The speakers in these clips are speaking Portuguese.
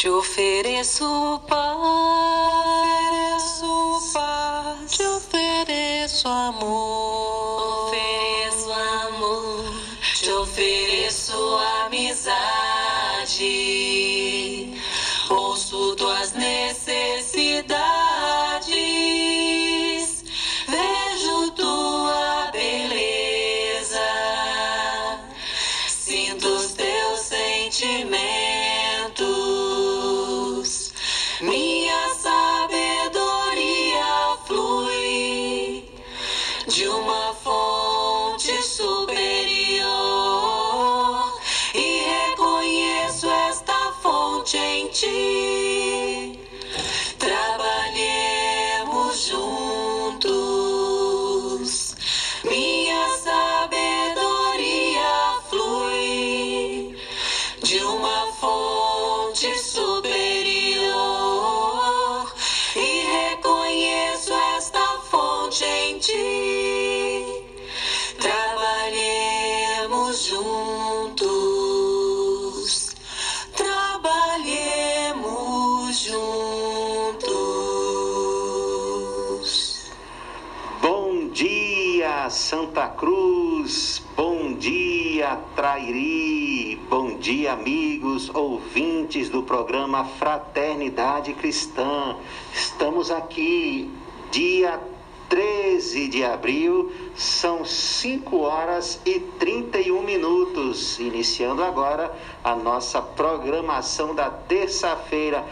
Te ofereço paz, do programa Fraternidade Cristã. Estamos aqui, dia 13 de abril, são 5 horas e 31 minutos. Iniciando agora a nossa programação da terça-feira.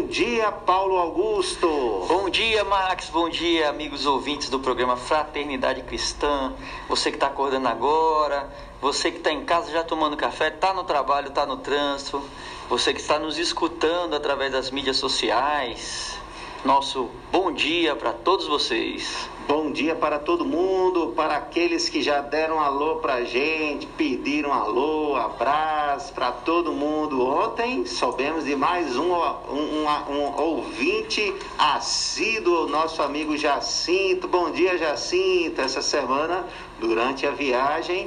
Bom dia, Paulo Augusto. Bom dia, Max. Bom dia, amigos ouvintes do programa Fraternidade Cristã. Você que está acordando agora, você que está em casa já tomando café, está no trabalho, está no trânsito, você que está nos escutando através das mídias sociais. Nosso bom dia para todos vocês. Bom dia para todo mundo, para aqueles que já deram alô pra gente, pediram alô, abraço para todo mundo. Ontem soubemos de mais um, um, um, um ouvinte assíduo, nosso amigo Jacinto. Bom dia, Jacinto. Essa semana, durante a viagem,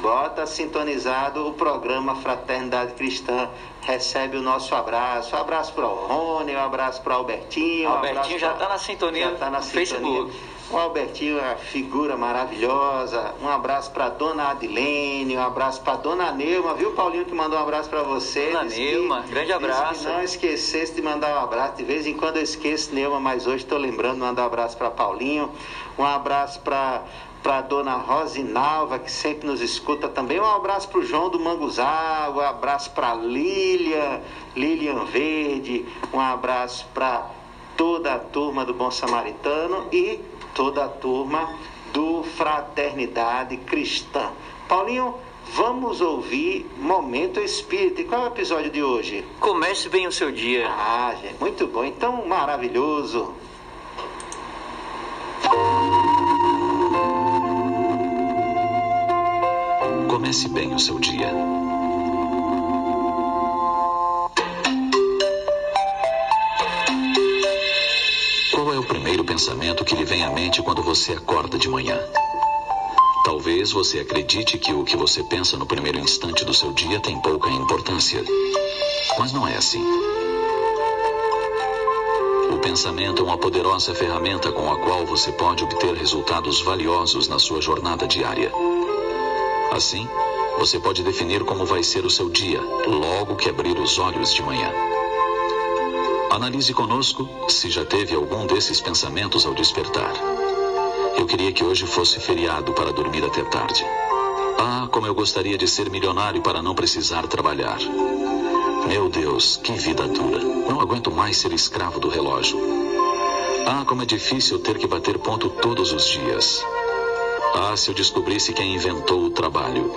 bota sintonizado o programa Fraternidade Cristã. Recebe o nosso abraço. Um abraço para o Rony, um abraço para o Albertinho. um Albertinho abraço já está na sintonia já tá na sintonia. Facebook. O Albertinho é uma figura maravilhosa. Um abraço para dona Adilene, um abraço para dona Neuma, viu, Paulinho, que mandou um abraço para você. Dona Disse que- Neuma, grande abraço. Que não esquecesse de mandar um abraço. De vez em quando eu esqueço, Neuma, mas hoje estou lembrando de mandar um abraço para Paulinho. Um abraço para para dona Rosinalva, que sempre nos escuta também. Um abraço para o João do Manguzá, um abraço para Lilian, Lilian Verde, um abraço para toda a turma do Bom Samaritano e toda a turma do Fraternidade Cristã. Paulinho, vamos ouvir Momento Espírita. E qual é o episódio de hoje? Comece bem o seu dia. Ah, gente, muito bom. Então, maravilhoso. Comece bem o seu dia. Qual é o primeiro pensamento que lhe vem à mente quando você acorda de manhã? Talvez você acredite que o que você pensa no primeiro instante do seu dia tem pouca importância. Mas não é assim. O pensamento é uma poderosa ferramenta com a qual você pode obter resultados valiosos na sua jornada diária. Assim, você pode definir como vai ser o seu dia logo que abrir os olhos de manhã. Analise conosco se já teve algum desses pensamentos ao despertar. Eu queria que hoje fosse feriado para dormir até tarde. Ah, como eu gostaria de ser milionário para não precisar trabalhar. Meu Deus, que vida dura. Não aguento mais ser escravo do relógio. Ah, como é difícil ter que bater ponto todos os dias. Ah, se eu descobrisse quem inventou o trabalho.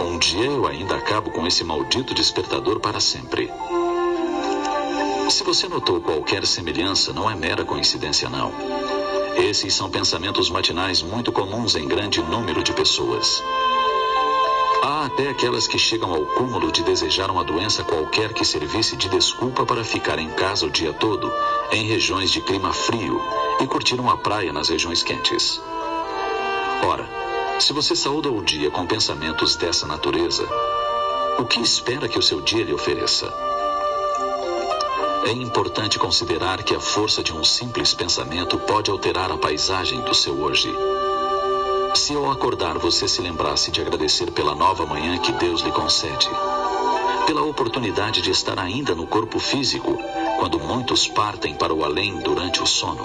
Um dia eu ainda acabo com esse maldito despertador para sempre. Se você notou qualquer semelhança, não é mera coincidência, não. Esses são pensamentos matinais muito comuns em grande número de pessoas. Há até aquelas que chegam ao cúmulo de desejar uma doença qualquer que servisse de desculpa para ficar em casa o dia todo, em regiões de clima frio, e curtir uma praia nas regiões quentes. Ora, se você saúda o dia com pensamentos dessa natureza, o que espera que o seu dia lhe ofereça? é importante considerar que a força de um simples pensamento pode alterar a paisagem do seu hoje. Se ao acordar você se lembrasse de agradecer pela nova manhã que Deus lhe concede, pela oportunidade de estar ainda no corpo físico, quando muitos partem para o além durante o sono,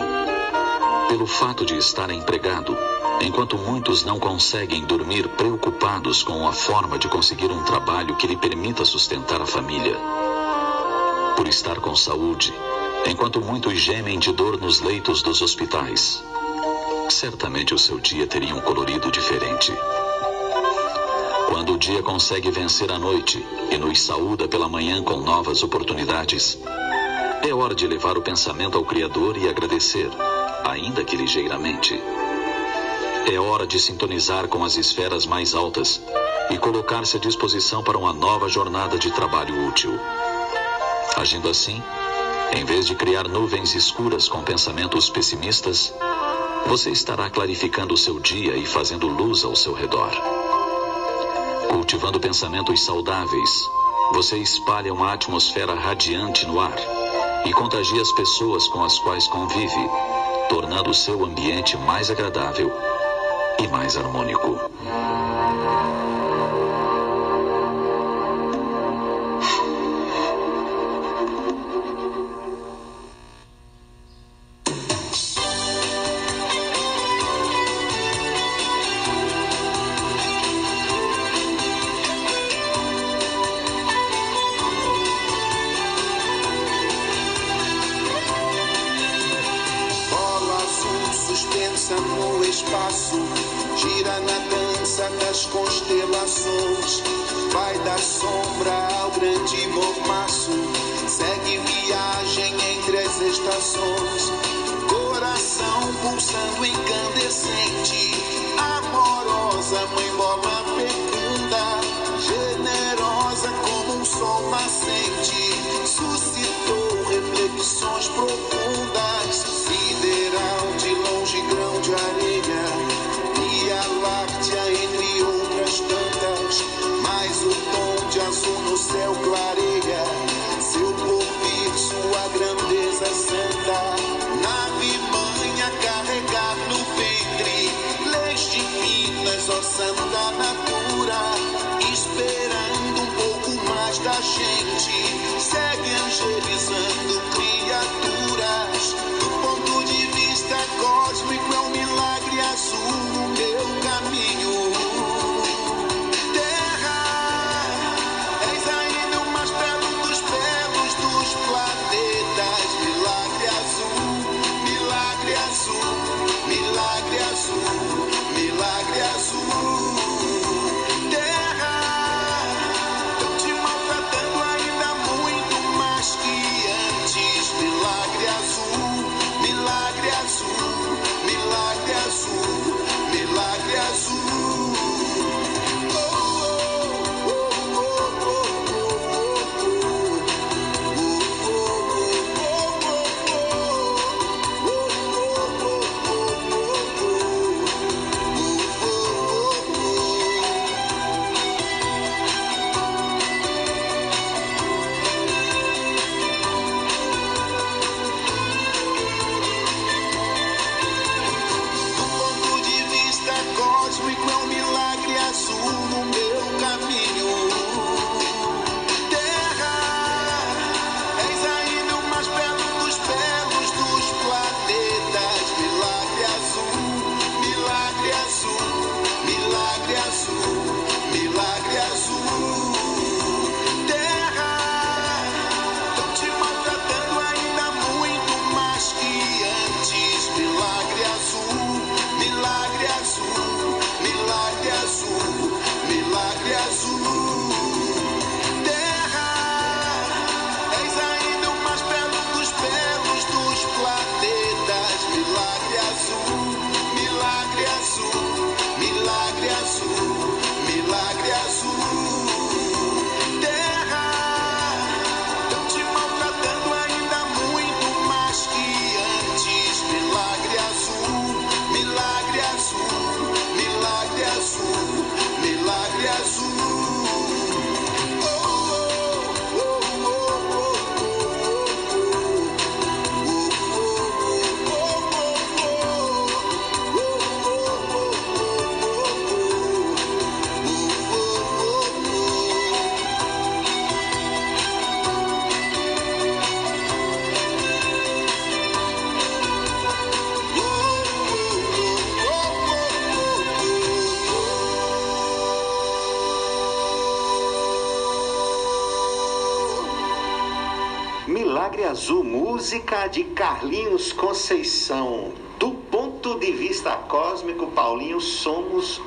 pelo fato de estar empregado, enquanto muitos não conseguem dormir preocupados com a forma de conseguir um trabalho que lhe permita sustentar a família, por estar com saúde, enquanto muitos gemem de dor nos leitos dos hospitais. Certamente o seu dia teria um colorido diferente. Quando o dia consegue vencer a noite e nos saúda pela manhã com novas oportunidades, é hora de levar o pensamento ao Criador e agradecer, ainda que ligeiramente. É hora de sintonizar com as esferas mais altas e colocar-se à disposição para uma nova jornada de trabalho útil. Agindo assim, em vez de criar nuvens escuras com pensamentos pessimistas, você estará clarificando o seu dia e fazendo luz ao seu redor. Cultivando pensamentos saudáveis, você espalha uma atmosfera radiante no ar e contagia as pessoas com as quais convive, tornando o seu ambiente mais agradável e mais harmônico. As estações. Coração pulsando incandescente, amorosa, mãe bola fecunda, generosa como um sol nascente, mais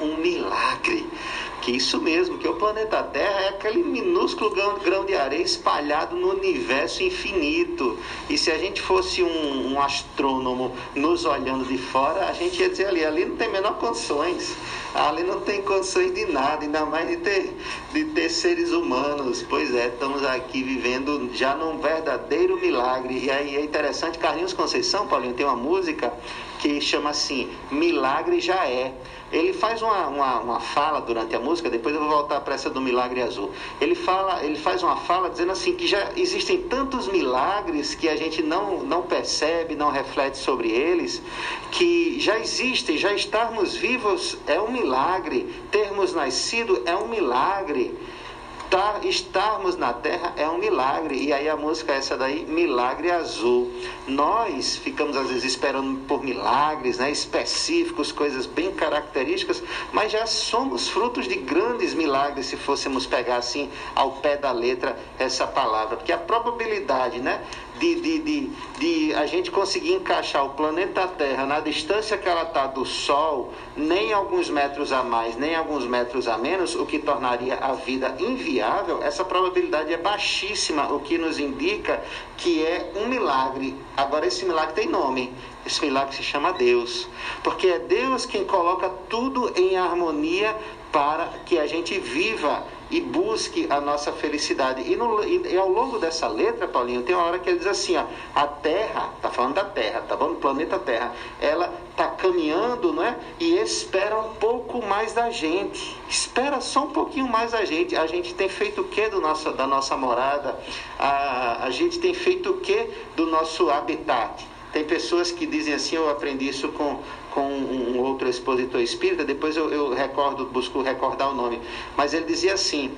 um milagre. Que isso mesmo, que o planeta Terra é aquele minúsculo grão, grão de areia espalhado no universo infinito. E se a gente fosse um, um astrônomo nos olhando de fora, a gente ia dizer ali, ali não tem menor condições. Ali não tem condições de nada, ainda mais de ter, de ter seres humanos. Pois é, estamos aqui vivendo já num verdadeiro milagre. E aí é interessante, Carlinhos Conceição, Paulinho, tem uma música que chama assim, Milagre Já É. Ele faz uma, uma, uma, fala durante a música, depois eu vou voltar para essa do milagre azul. Ele fala, ele faz uma fala dizendo assim que já existem tantos milagres que a gente não, não percebe, não reflete sobre eles, que já existem, já estarmos vivos é um milagre, termos nascido é um milagre. Tá, estarmos na terra é um milagre. E aí a música é essa daí, Milagre Azul. Nós ficamos às vezes esperando por milagres, né, específicos, coisas bem características, mas já somos frutos de grandes milagres se fôssemos pegar assim ao pé da letra essa palavra. Porque a probabilidade, né, de, de, de, de a gente conseguir encaixar o planeta Terra na distância que ela está do Sol, nem alguns metros a mais, nem alguns metros a menos, o que tornaria a vida inviável, essa probabilidade é baixíssima, o que nos indica que é um milagre. Agora, esse milagre tem nome. Esse milagre se chama Deus. Porque é Deus quem coloca tudo em harmonia para que a gente viva e busque a nossa felicidade. E, no, e, e, ao longo dessa letra, Paulinho, tem uma hora que ele diz assim: ó, a Terra, tá falando da Terra, tá bom? O planeta Terra, ela tá caminhando, não é? E espera um pouco mais da gente. Espera só um pouquinho mais da gente. A gente tem feito o que do da nossa morada? A, a gente tem feito o que do nosso habitat? Tem pessoas que dizem assim, eu aprendi isso com, com um outro expositor espírita, depois eu, eu recordo, busco recordar o nome, mas ele dizia assim,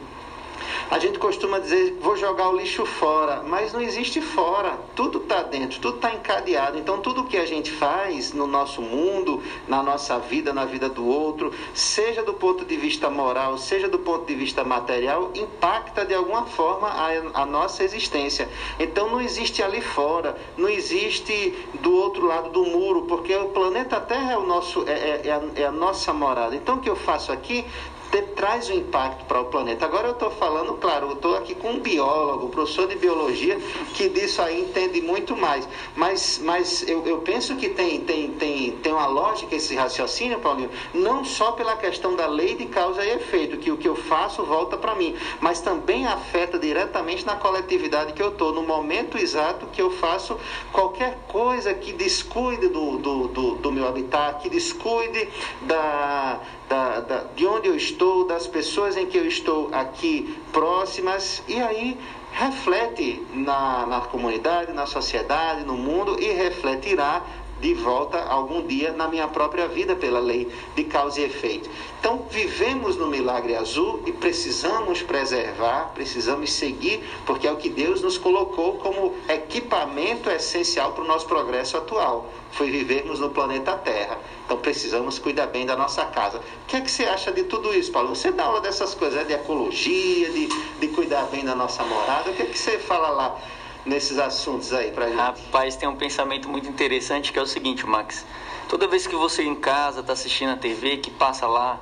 a gente costuma dizer, vou jogar o lixo fora, mas não existe fora. Tudo está dentro, tudo está encadeado. Então, tudo que a gente faz no nosso mundo, na nossa vida, na vida do outro, seja do ponto de vista moral, seja do ponto de vista material, impacta de alguma forma a, a nossa existência. Então, não existe ali fora, não existe do outro lado do muro, porque o planeta Terra é, o nosso, é, é, é, a, é a nossa morada. Então, o que eu faço aqui te, traz um impacto para o planeta. Agora eu estou falando, claro, eu estou aqui com um biólogo, professor de biologia, que disso aí entende muito mais. Mas, mas eu, eu penso que tem, tem, tem, tem uma lógica esse raciocínio, Paulinho, não só pela questão da lei de causa e efeito, que o que eu faço volta para mim, mas também afeta diretamente na coletividade que eu estou, no momento exato que eu faço qualquer coisa que descuide do, do, do, do meu habitat, que descuide da, da, da, de onde eu estou, das pessoas em que eu estou aqui próximas, e aí reflete na, na comunidade, na sociedade, no mundo e refletirá de volta algum dia na minha própria vida pela lei de causa e efeito. Então, vivemos no milagre azul e precisamos preservar, precisamos seguir, porque é o que Deus nos colocou como equipamento essencial para o nosso progresso atual. Foi vivermos no planeta Terra. Então, precisamos cuidar bem da nossa casa. O que é que você acha de tudo isso, Paulo? Você dá aula dessas coisas, é de ecologia, de, de cuidar bem da nossa morada. O que é que você fala lá? Nesses assuntos aí pra gente? Rapaz, tem um pensamento muito interessante que é o seguinte, Max. Toda vez que você em casa está assistindo a TV, que passa lá,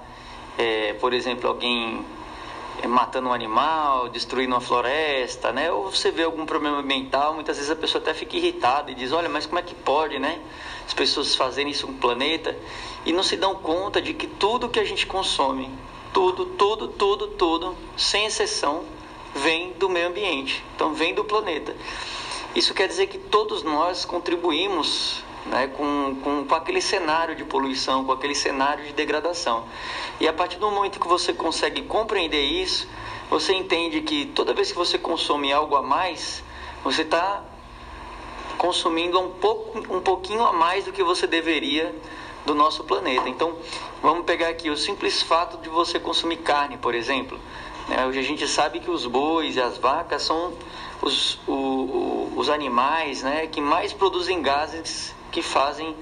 é, por exemplo, alguém é, matando um animal, destruindo uma floresta, né? Ou você vê algum problema ambiental, muitas vezes a pessoa até fica irritada e diz, olha, mas como é que pode, né? As pessoas fazerem isso com o planeta e não se dão conta de que tudo que a gente consome, tudo, tudo, tudo, tudo, sem exceção, vem do meio ambiente, então vem do planeta. Isso quer dizer que todos nós contribuímos né, com, com, com aquele cenário de poluição, com aquele cenário de degradação. E a partir do momento que você consegue compreender isso, você entende que toda vez que você consome algo a mais, você está consumindo um, pouco, um pouquinho a mais do que você deveria do nosso planeta. Então, vamos pegar aqui o simples fato de você consumir carne, por exemplo. Né? Hoje a gente sabe que os bois e as vacas são os, o, o, os animais né, que mais produzem gases que fazem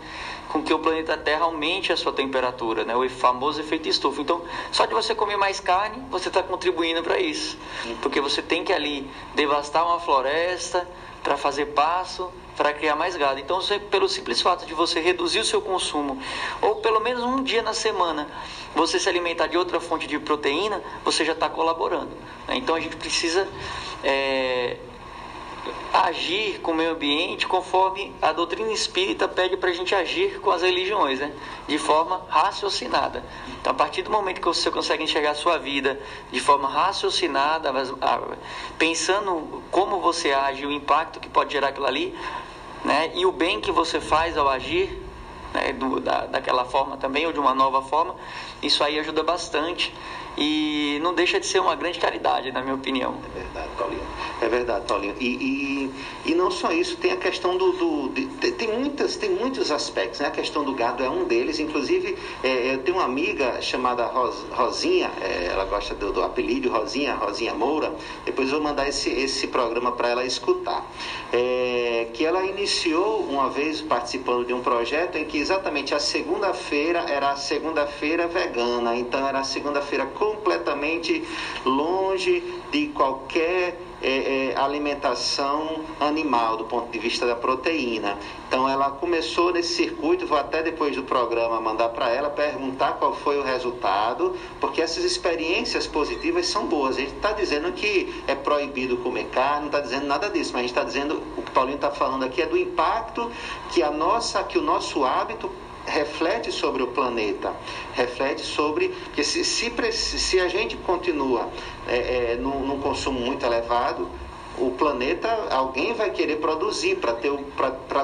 com que o planeta Terra aumente a sua temperatura, né? o famoso efeito estufa. Então, só de você comer mais carne, você está contribuindo para isso, porque você tem que ali devastar uma floresta para fazer passo, para criar mais gado. Então, você, pelo simples fato de você reduzir o seu consumo, ou pelo menos um dia na semana, você se alimentar de outra fonte de proteína, você já está colaborando. Né? Então, a gente precisa é, agir com o meio ambiente conforme a doutrina espírita pede para a gente agir com as religiões, né? de forma raciocinada. Então, a partir do momento que você consegue enxergar a sua vida de forma raciocinada, pensando como você age, o impacto que pode gerar aquilo ali, né? e o bem que você faz ao agir, né? Do, da, daquela forma também, ou de uma nova forma, isso aí ajuda bastante e não deixa de ser uma grande caridade, na minha opinião. É verdade, Paulinho. É verdade, Paulinho. E, e, e não só isso, tem a questão do. do de, tem, muitas, tem muitos aspectos, né? A questão do gado é um deles. Inclusive, é, eu tenho uma amiga chamada Ros, Rosinha, é, ela gosta do, do, apelido Rosinha, Rosinha Moura. Depois vou mandar esse, esse programa para ela escutar. É, que ela iniciou uma vez participando de um projeto em que exatamente a segunda-feira era a segunda-feira vegana. Então era a segunda-feira completamente longe de qualquer é, é, alimentação animal do ponto de vista da proteína. Então ela começou nesse circuito, vou até depois do programa mandar para ela perguntar qual foi o resultado, porque essas experiências positivas são boas. A gente está dizendo que é proibido comer carne, não está dizendo nada disso, mas a gente está dizendo o que o Paulinho está falando aqui é do impacto que a nossa, que o nosso hábito reflete sobre o planeta, reflete sobre que se, se, se a gente continua é, é, num, num consumo muito elevado, o planeta, alguém vai querer produzir para ter,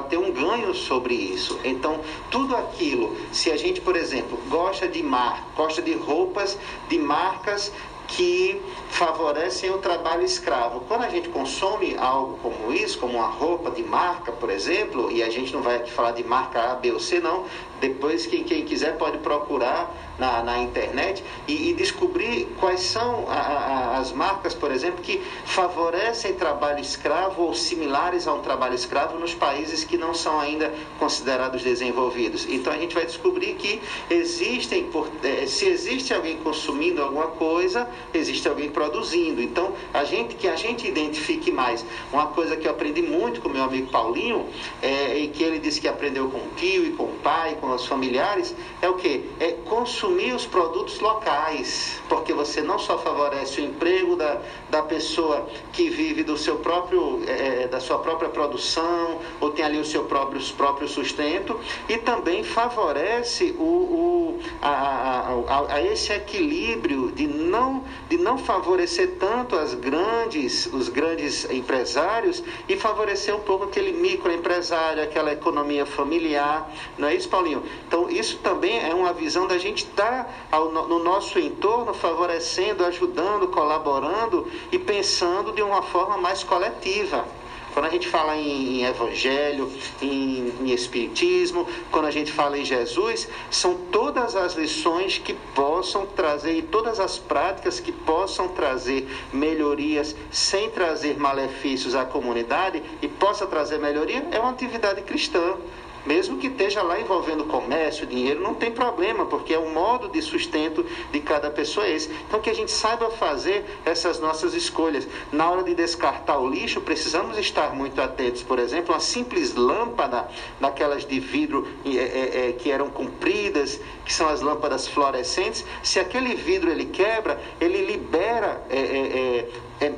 ter um ganho sobre isso. Então, tudo aquilo, se a gente, por exemplo, gosta de mar, gosta de roupas de marcas que favorecem o trabalho escravo. Quando a gente consome algo como isso, como uma roupa de marca, por exemplo, e a gente não vai aqui falar de marca A, B ou C, não, depois quem, quem quiser pode procurar na, na internet e, e descobrir quais são a, a, as marcas, por exemplo, que favorecem trabalho escravo ou similares a um trabalho escravo nos países que não são ainda considerados desenvolvidos. Então a gente vai descobrir que existem, eh, se existe alguém consumindo alguma coisa, existe alguém produzindo. Então, a gente que a gente identifique mais. Uma coisa que eu aprendi muito com meu amigo Paulinho, é, e que ele disse que aprendeu com o tio e com o pai, com os familiares, é o que? É consumir os produtos locais, porque você não só favorece o emprego da, da pessoa que vive do seu próprio, é, é da sua própria produção, ou tem ali o seu próprio, próprio sustento, e também favorece o, o a, a, a, a esse equilíbrio de não, de não favorecer tanto as grandes, os grandes empresários e favorecer um pouco aquele microempresário, aquela economia familiar. Não é isso, Paulinho? Então, isso também é uma visão da gente estar tá no nosso entorno favorecendo, ajudando, colaborando e pensando de uma forma mais coletiva. Quando a gente fala em, em evangelho, em, em, espiritismo, quando a gente fala em Jesus, são todas as lições que possam trazer e todas as práticas que possam trazer melhorias sem trazer malefícios à comunidade e possa trazer melhoria, é uma atividade cristã. Mesmo que esteja lá envolvendo comércio, dinheiro, não tem problema, porque é o modo de sustento de cada pessoa esse. Então, que a gente saiba fazer essas nossas escolhas. Na hora de descartar o lixo, precisamos estar muito atentos. Por exemplo, uma simples lâmpada, daquelas de vidro é, é, é, que eram compridas, que são as lâmpadas fluorescentes, se aquele vidro ele quebra, ele libera é, é, é,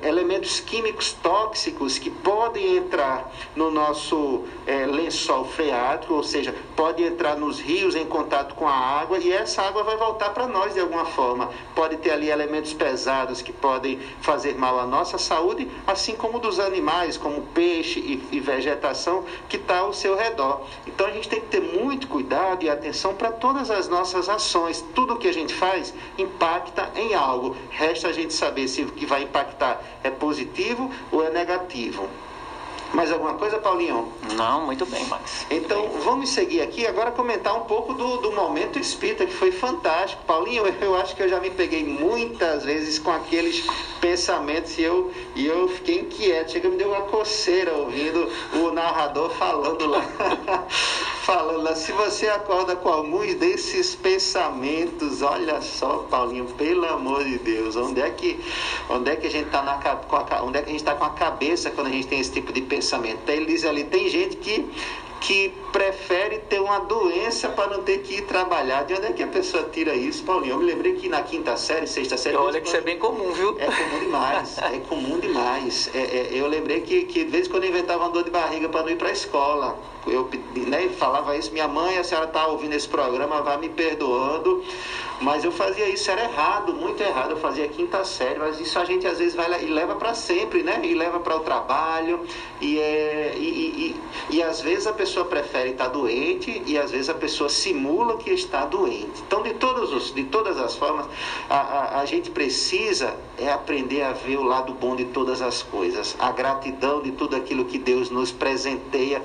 elementos químicos tóxicos que podem entrar no nosso é, lençol freático, ou seja, pode entrar nos rios em contato com a água e essa água vai voltar para nós de alguma forma. Pode ter ali elementos pesados que podem fazer mal à nossa saúde, assim como dos animais, como peixe e, e vegetação que está ao seu redor. Então a gente tem que ter muito cuidado e atenção para todas as nossas ações. Tudo que a gente faz impacta em algo. Resta a gente saber se o que vai impactar é positivo ou é negativo. Mais alguma coisa, Paulinho? Não, muito bem, Max. Então, bem. vamos seguir aqui agora comentar um pouco do, do momento espírita, que foi fantástico. Paulinho, eu acho que eu já me peguei muitas vezes com aqueles pensamentos e eu, e eu fiquei inquieto. Chega, me deu uma coceira ouvindo o narrador falando lá. falando lá, se você acorda com alguns desses pensamentos, olha só, Paulinho, pelo amor de Deus, onde é que, onde é que a gente está na onde é que a gente está com a cabeça quando a gente tem esse tipo de pensamento? Ele diz ali, tem gente que que prefere ter uma doença para não ter que ir trabalhar. De onde é que a pessoa tira isso, Paulinho? Eu me lembrei que na quinta série, sexta série. Olha que isso é bem comum, viu? É comum demais. é comum demais. É, é, eu lembrei que, que de vez em quando eu inventava uma dor de barriga para não ir para a escola. Eu né, falava isso, minha mãe, a senhora está ouvindo esse programa, vai me perdoando. Mas eu fazia isso, era errado, muito errado. Eu fazia quinta série, mas isso a gente às vezes vai e leva para sempre, né? E leva para o trabalho. E, é, e, e, e, às vezes a pessoa prefere estar doente e às vezes a pessoa simula que está doente. Então, de, todos os, de todas as formas, a, a, a gente precisa é aprender a ver o lado bom de todas as coisas, a gratidão de tudo aquilo que Deus nos presenteia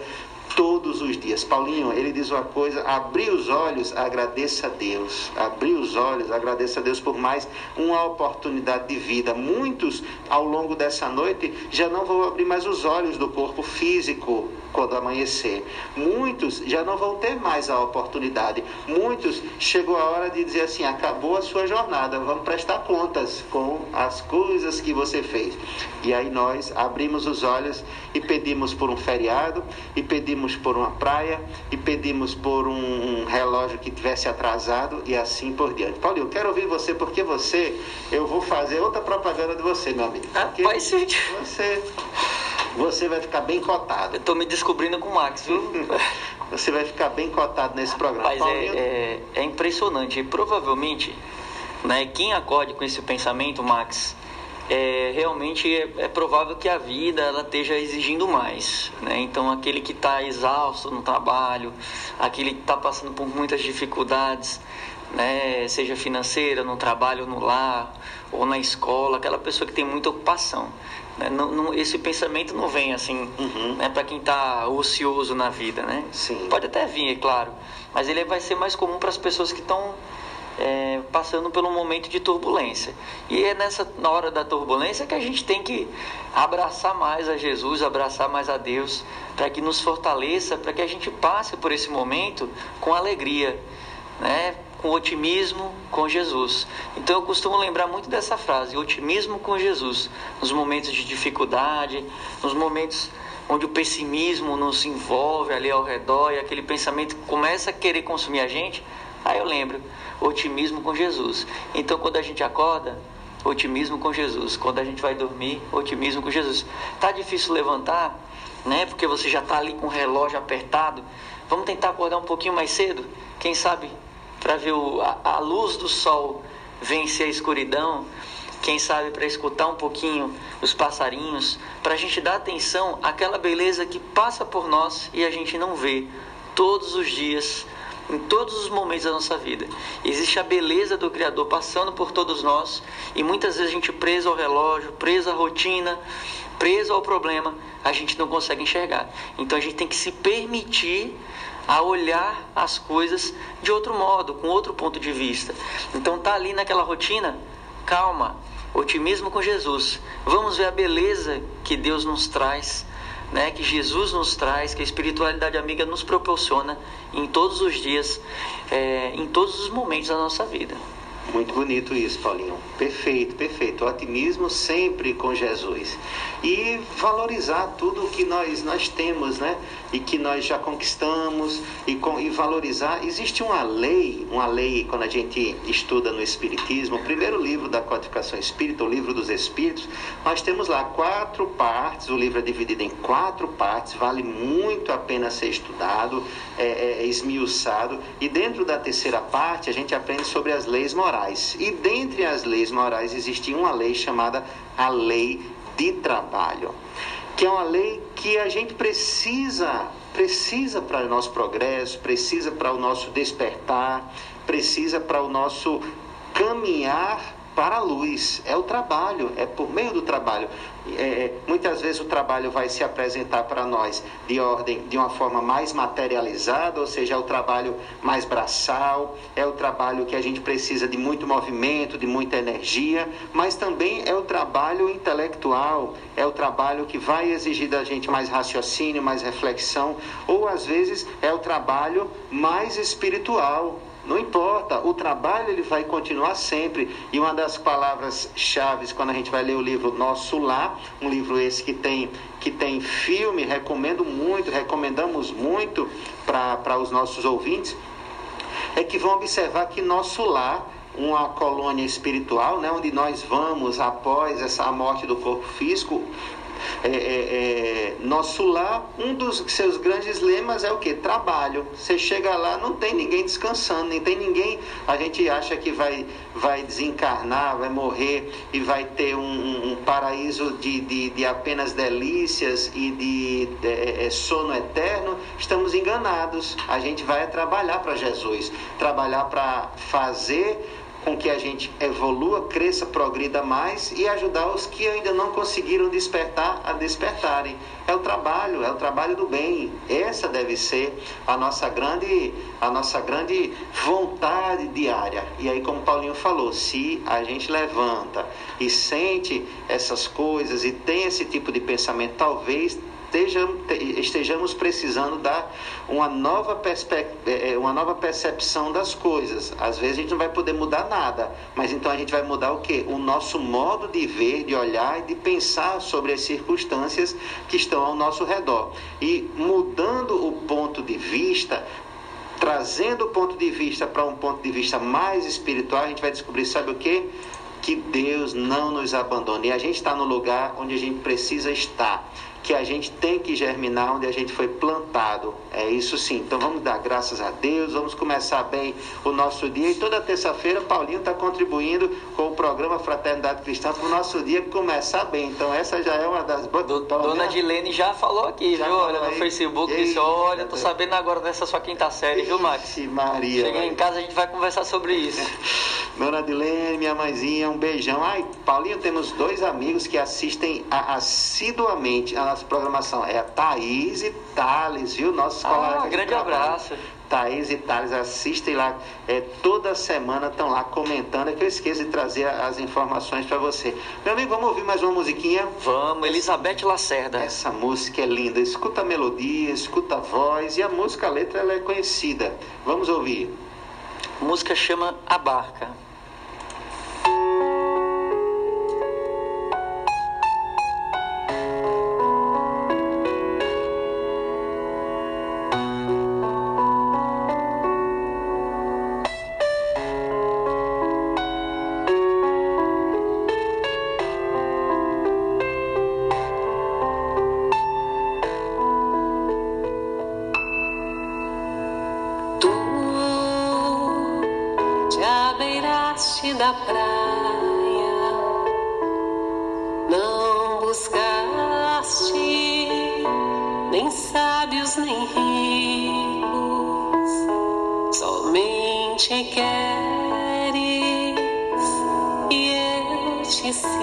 todos os dias. Paulinho, ele diz uma coisa: abrir os olhos, agradeça a Deus. Abrir os olhos, agradeça a Deus por mais uma oportunidade de vida. Muitos, ao longo dessa noite, já não vão abrir mais os olhos do corpo físico quando amanhecer. Muitos já não vão ter mais a oportunidade. Muitos chegou a hora de dizer assim: acabou a sua jornada, vamos prestar contas com as coisas que você fez. E aí nós abrimos os olhos e pedimos por um feriado, e pedimos por uma praia, e pedimos por um, relógio que tivesse atrasado e assim por diante. Paulo, eu quero ouvir você porque você, eu vou fazer outra propaganda de você, meu amigo. Porque Rapaz, gente. você você vai ficar bem cotado. Eu tô me descobrindo com o Max, viu? Você vai ficar bem cotado nesse programa. Mas é, é, é impressionante. E provavelmente, né, quem acorde com esse pensamento, Max, é, realmente é, é, provável que a vida ela esteja exigindo mais. Né? Então, aquele que está exausto no trabalho, aquele que está passando por muitas dificuldades, né? seja financeira, no trabalho, no lar ou na escola, aquela pessoa que tem muita ocupação. Né? Não, não, esse pensamento não vem assim Uhum. né, para quem está ocioso na vida. Né? Sim. Pode até vir, é claro, mas ele vai ser mais comum para as pessoas que estão é, passando por um momento de turbulência. E é nessa na hora da turbulência que a gente tem que abraçar mais a Jesus, abraçar mais a Deus, para que nos fortaleça, para que a gente passe por esse momento com alegria, né? Com otimismo com Jesus. Então eu costumo lembrar muito dessa frase, otimismo com Jesus, nos momentos de dificuldade, nos momentos onde o pessimismo nos envolve ali ao redor e aquele pensamento começa a querer consumir a gente, aí eu lembro, otimismo com Jesus. Então quando a gente acorda, otimismo com Jesus. Quando a gente vai dormir, otimismo com Jesus. Tá difícil levantar, né? Porque você já tá ali com o relógio apertado. Vamos tentar acordar um pouquinho mais cedo, quem sabe para ver o, a, a luz do sol vencer a escuridão, quem sabe para escutar um pouquinho os passarinhos, para a gente dar atenção àquela beleza que passa por nós e a gente não vê todos os dias, em todos os momentos da nossa vida. Existe a beleza do Criador passando por todos nós e muitas vezes a gente preso ao relógio, preso à rotina, preso ao problema, a gente não consegue enxergar. Então a gente tem que se permitir a olhar as coisas de outro modo, com outro ponto de vista. Então tá ali naquela rotina, calma, otimismo com Jesus. Vamos ver a beleza que Deus nos traz, né? Que Jesus nos traz, que a espiritualidade amiga nos proporciona em todos os dias, é, em todos os momentos da nossa vida. Muito bonito isso, Paulinho. Perfeito, perfeito. Otimismo sempre com Jesus. E valorizar tudo que nós, nós temos, né? E que nós já conquistamos. E, com, e valorizar. Existe uma lei, uma lei, quando a gente estuda no Espiritismo, o primeiro livro da codificação espírita, o livro dos Espíritos, nós temos lá quatro partes. O livro é dividido em quatro partes, vale muito a pena ser estudado, é, é, é esmiuçado. E dentro da terceira parte, a gente aprende sobre as leis morais. E dentre as leis morais existe uma lei chamada a lei de trabalho, que é uma lei que a gente precisa, precisa para o nosso progresso, precisa para o nosso despertar, precisa para o nosso caminhar para a luz. É o trabalho, é por meio do trabalho. É, muitas vezes o trabalho vai se apresentar para nós de ordem de uma forma mais materializada, ou seja, é o trabalho mais braçal, é o trabalho que a gente precisa de muito movimento, de muita energia, mas também é o trabalho intelectual, é o trabalho que vai exigir da gente mais raciocínio, mais reflexão, ou às vezes é o trabalho mais espiritual, não importa, o trabalho ele vai continuar sempre. E uma das palavras chaves quando a gente vai ler o livro Nosso Lar, um livro esse que tem que tem filme, recomendo muito, recomendamos muito para os nossos ouvintes, é que vão observar que nosso lar uma colônia espiritual, né, onde nós vamos após essa morte do corpo físico, é, é, é, nosso lar, um dos seus grandes lemas é o que? Trabalho. Você chega lá, não tem ninguém descansando, nem tem ninguém. A gente acha que vai, vai desencarnar, vai morrer e vai ter um, um paraíso de, de, de, apenas delícias e de, de é, é, sono eterno. Estamos enganados. A gente vai trabalhar para Jesus, trabalhar para fazer com que a gente evolua, cresça, progrida mais e ajudar os que ainda não conseguiram despertar a despertarem. É o trabalho, é o trabalho do bem. Essa deve ser a nossa grande, a nossa grande vontade diária. E aí, como Paulinho falou, se a gente levanta e sente essas coisas e tem esse tipo de pensamento, talvez estejamos precisando dar uma nova, é, é, uma nova percepção das coisas. Às vezes a gente não vai poder mudar nada, mas então a gente vai mudar o que? O nosso modo de ver, de olhar e de pensar sobre as circunstâncias que estão ao nosso redor. E mudando o ponto de vista, trazendo o ponto de vista para um ponto de vista mais espiritual, a gente vai descobrir, sabe o que? Que Deus não nos abandone. E a gente está no lugar onde a gente precisa estar que a gente tem que germinar onde a gente foi plantado. É isso sim. Então vamos dar graças a Deus, vamos começar bem o nosso dia. E toda terça-feira, Paulinho está contribuindo com o programa Fraternidade Cristã para o nosso dia começar bem. Então essa já é uma das boas. Do, Dona Dilene já falou aqui, já viu? Olha no Facebook, disse: Olha, tô sabendo agora dessa sua quinta série, viu, Max? Maria. Cheguei em casa, a gente vai conversar sobre isso. Dona Dilene, minha mãezinha, um beijão. Ai, Paulinho, temos dois amigos que assistem assiduamente a nossa programação. É a Thaís e Thales, viu? Nossos ah, colegas. grande abraço. Thaís e Thales assistem lá, é, toda semana estão lá comentando. É que eu esqueço de trazer as informações para você. Meu amigo, vamos ouvir mais uma musiquinha? Vamos, Elizabeth Lacerda. Essa música é linda. Escuta a melodia, escuta a voz e a música, a letra, ela é conhecida. Vamos ouvir. A música chama A Barca. afastaste da praia, não buscaste nem sábios nem ricos, somente queres e eu te sigo.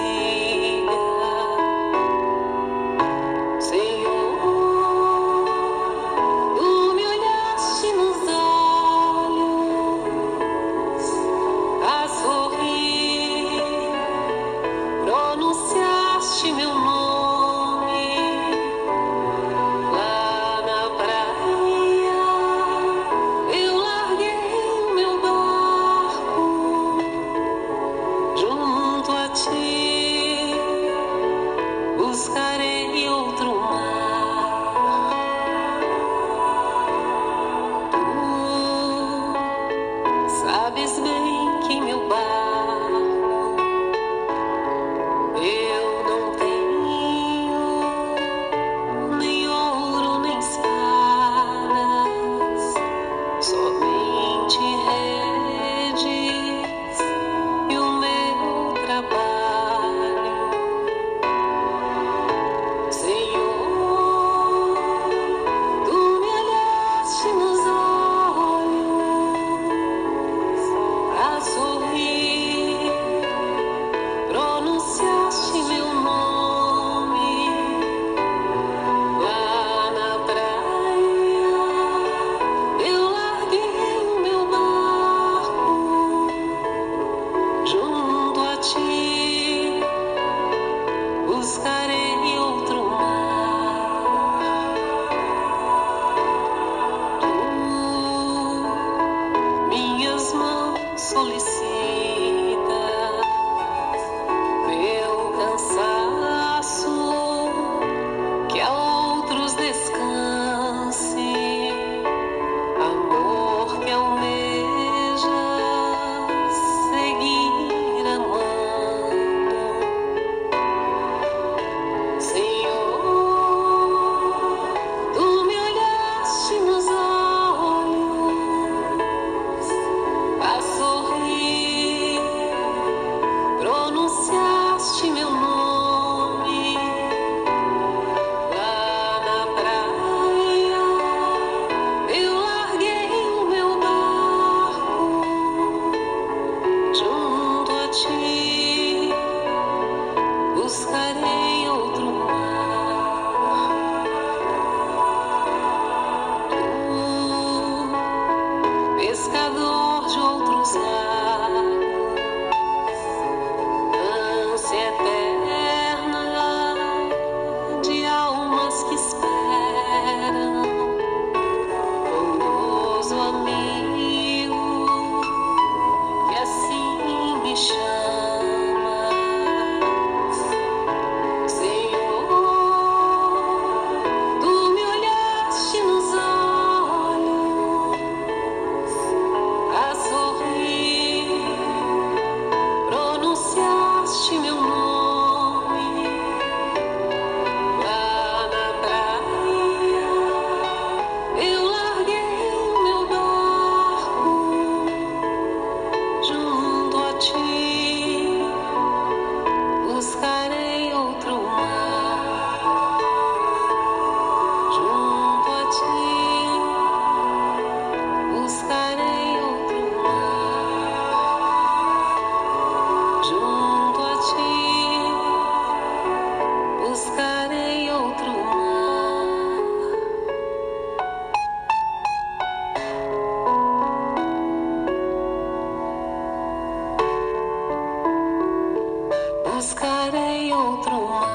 buscarei outro mar.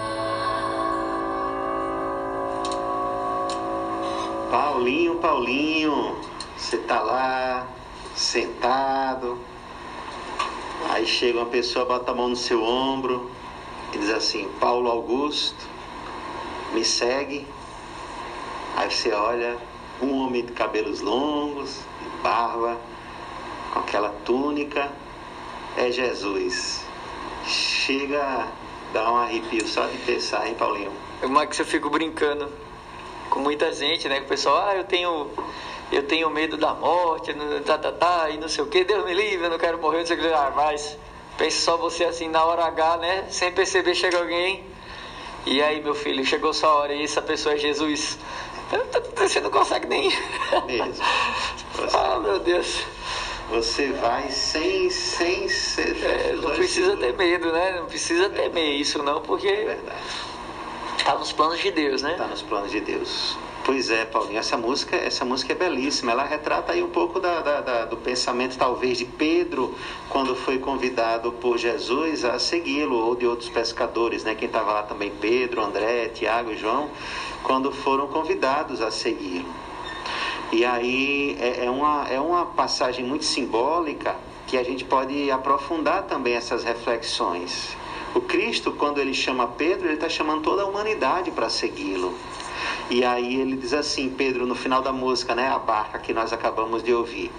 Paulinho, Paulinho, você tá lá, sentado. Aí chega uma pessoa, bota a mão no seu ombro e diz assim: Paulo Augusto, me segue. Aí você olha, um homem de cabelos longos, barba, com aquela túnica, é Jesus. Chega a dar um arrepio só de pensar, hein, Paulinho? O Max, eu fico brincando com muita gente, né? Que o pessoal, ah, eu tenho, eu tenho medo da morte, no- tá, tá, tá, e não sei o que, Deus me livre, eu não quero morrer, não sei o que. Ah, mas pense só você assim, na hora H, né? Sem perceber, chega alguém. E aí, meu filho, chegou sua hora e essa pessoa é Jesus. Você não consegue nem. Mesmo. Ah, meu Deus. Você vai sem, sem ser. É, não precisa ter medo, né? Não precisa temer isso, não, É porque verdade. tá nos planos de Deus, né? Está nos planos de Deus. Pois é, Paulinho, essa música, essa música é belíssima. Ela retrata aí um pouco da, da- da- do pensamento, talvez, de Pedro, quando foi convidado por Jesus a segui-lo, ou de outros pescadores, né? Quem estava lá também, Pedro, André, Tiago e João, quando foram convidados a segui-lo. E aí é, é uma, é uma passagem muito simbólica que a gente pode aprofundar também essas reflexões. O Cristo, quando ele chama Pedro, ele está chamando toda a humanidade para segui-lo. E aí ele diz assim, Pedro, no final da música, né, a barca que nós acabamos de ouvir.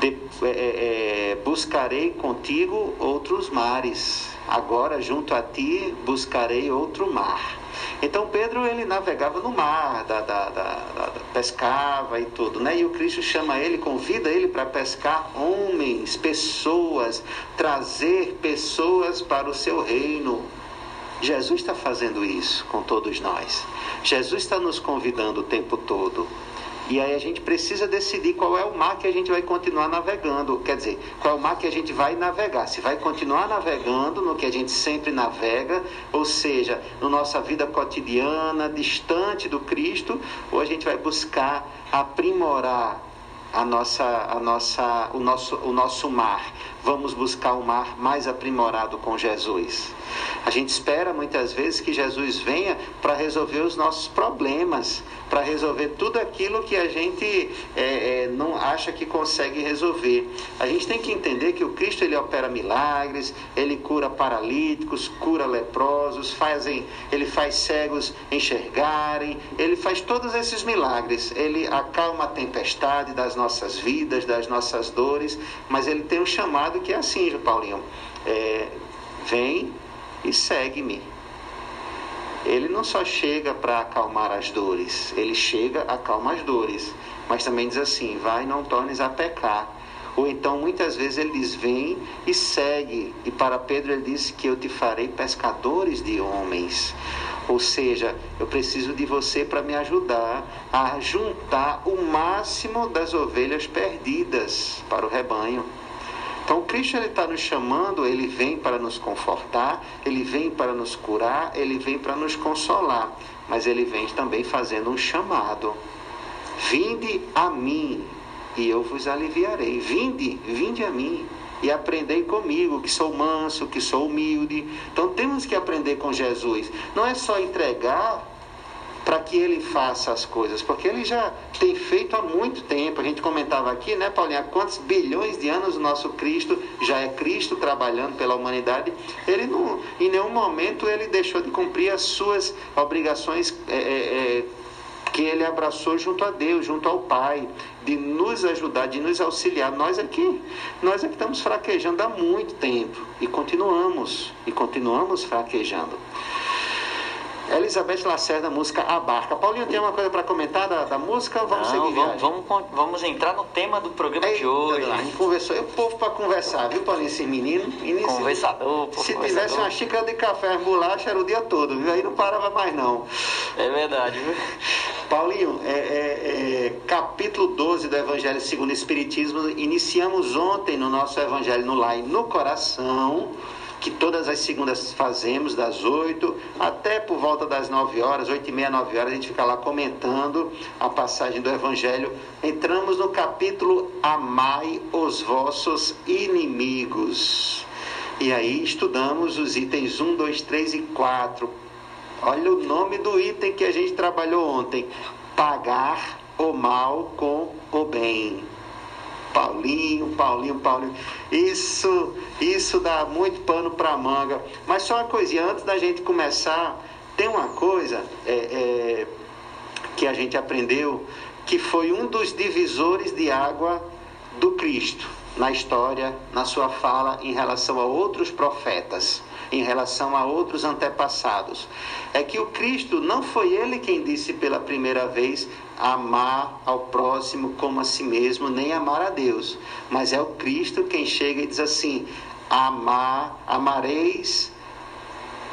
De- é, é, é, buscarei contigo outros mares. Agora, junto a ti, buscarei outro mar. Então, Pedro, ele navegava no mar, da, da- da- pescava e tudo, né? E o Cristo chama ele, convida ele para pescar homens, pessoas, trazer pessoas para o seu reino. Jesus está fazendo isso com todos nós. Jesus está nos convidando o tempo todo. E aí a gente precisa decidir qual é o mar que a gente vai continuar navegando. Quer dizer, qual é o mar que a gente vai navegar. Se vai continuar navegando no que a gente sempre navega, ou seja, na nossa vida cotidiana, distante do Cristo, ou a gente vai buscar aprimorar a nossa, a nossa, o, nosso, o nosso mar. Vamos buscar um mar mais aprimorado com Jesus. A gente espera muitas vezes que Jesus venha para resolver os nossos problemas, para resolver tudo aquilo que a gente é, é, não acha que consegue resolver. A gente tem que entender que o Cristo ele opera milagres, ele cura paralíticos, cura leprosos, fazem, ele faz cegos enxergarem, ele faz todos esses milagres. Ele acalma a tempestade das nossas vidas, das nossas dores, mas ele tem um chamado que é assim, Paulinho. É, vem e segue-me. Ele não só chega para acalmar as dores, ele chega, acalma as dores, mas também diz assim: vai, não tornes a pecar. Ou então, muitas vezes, ele diz: vem e segue. E para Pedro, ele diz que eu te farei pescadores de homens. Ou seja, eu preciso de você para me ajudar a juntar o máximo das ovelhas perdidas para o rebanho. Então, Cristo ele está nos chamando, ele vem para nos confortar, ele vem para nos curar, ele vem para nos consolar, mas ele vem também fazendo um chamado. Vinde a mim e eu vos aliviarei. Vinde, vinde a mim e aprendei comigo, que sou manso, que sou humilde. Então, temos que aprender com Jesus. Não é só entregar para que ele faça as coisas, porque ele já tem feito há muito tempo. A gente comentava aqui, né, Paulinha, quantos bilhões de anos o nosso Cristo já é Cristo trabalhando pela humanidade. Ele não, em nenhum momento ele deixou de cumprir as suas obrigações é, é, é, que ele abraçou junto a Deus, junto ao Pai, de nos ajudar, de nos auxiliar. Nós aqui, nós aqui estamos fraquejando há muito tempo e continuamos, e continuamos fraquejando. Elizabeth Lacerda, música A Barca. Paulinho, tem uma coisa para comentar da, da música? Vamos Não, seguir vamos, vamos, vamos entrar no tema do programa de Eita, hoje. lá, a gente conversou, e o povo para conversar, viu, Paulinho, esse menino? Se- Conversador, pô, Se tivesse conversador. uma xícara de café, bolacha, era o dia todo, viu? Aí não parava mais não. É verdade, viu? Paulinho, é, é, é, capítulo 12 do Evangelho segundo o Espiritismo, iniciamos ontem no nosso Evangelho no Lar e no Coração, que todas as segundas fazemos, das 8 até por volta das 9 horas, 8 e meia, 9 horas, a gente fica lá comentando a passagem do Evangelho. Entramos no capítulo Amai os vossos inimigos. E aí estudamos os itens 1, 2, 3 e 4. Olha o nome do item que a gente trabalhou ontem. pagar o mal com o bem. Paulinho, Paulinho, Paulinho. Isso, isso dá muito pano para manga. Mas só uma coisinha, antes da gente começar, tem uma coisa é, é, que a gente aprendeu que foi um dos divisores de água do Cristo na história, na sua fala em relação a outros profetas, em relação a outros antepassados. É que o Cristo não foi ele quem disse pela primeira vez amar ao próximo como a si mesmo, nem amar a Deus, mas é o Cristo quem chega e diz assim: amar, amareis,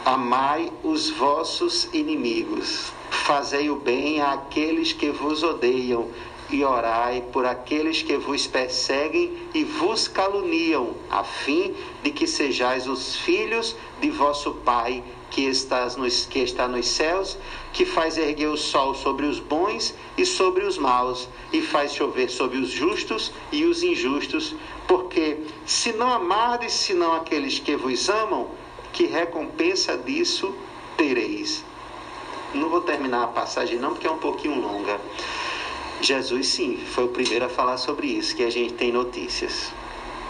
amai os vossos inimigos, fazei o bem àqueles que vos odeiam e orai por aqueles que vos perseguem e vos caluniam, a fim de que sejais os filhos de vosso Pai que, estás nos, que está nos céus, que faz erguer o sol sobre os bons e sobre os maus, e faz chover sobre os justos e os injustos, porque se não amardes senão aqueles que vos amam, que recompensa disso tereis. Não vou terminar a passagem não, porque é um pouquinho longa. Jesus sim, foi o primeiro a falar sobre isso, que a gente tem notícias.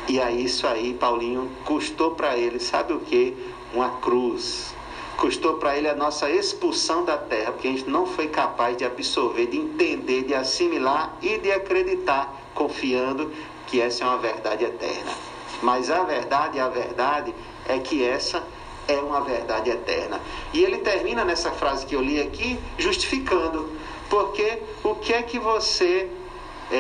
E aí isso aí, Paulinho, custou para ele, sabe o que? Uma cruz. Custou para ele a nossa expulsão da terra, porque a gente não foi capaz de absorver, de entender, de assimilar e de acreditar, confiando que essa é uma verdade eterna. Mas a verdade, a verdade é que essa é uma verdade eterna. E ele termina nessa frase que eu li aqui, justificando. Porque o que é que você é, é,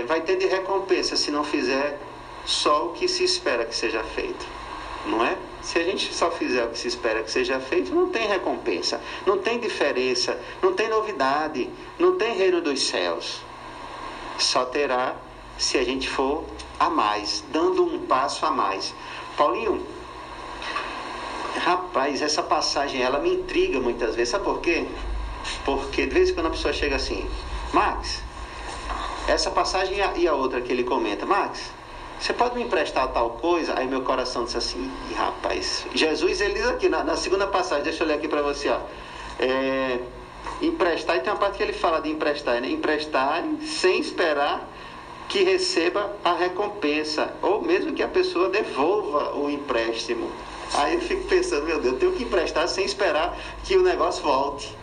é, vai ter de recompensa se não fizer só o que se espera que seja feito? Não é? Se a gente só fizer o que se espera que seja feito, não tem recompensa, não tem diferença, não tem novidade, não tem reino dos céus. Só terá se a gente for a mais, dando um passo a mais. Paulinho, rapaz, essa passagem ela me intriga muitas vezes. Sabe por quê? Porque de vez em quando a pessoa chega assim, Max, essa passagem e a outra que ele comenta, Max, você pode me emprestar tal coisa? Aí meu coração disse assim, rapaz, Jesus, ele diz aqui na, na segunda passagem, deixa eu ler aqui para você, ó. É, emprestar, e tem uma parte que ele fala de emprestar, né? Emprestar sem esperar que receba a recompensa, ou mesmo que a pessoa devolva o empréstimo. Aí eu fico pensando, meu Deus, eu tenho que emprestar sem esperar que o negócio volte.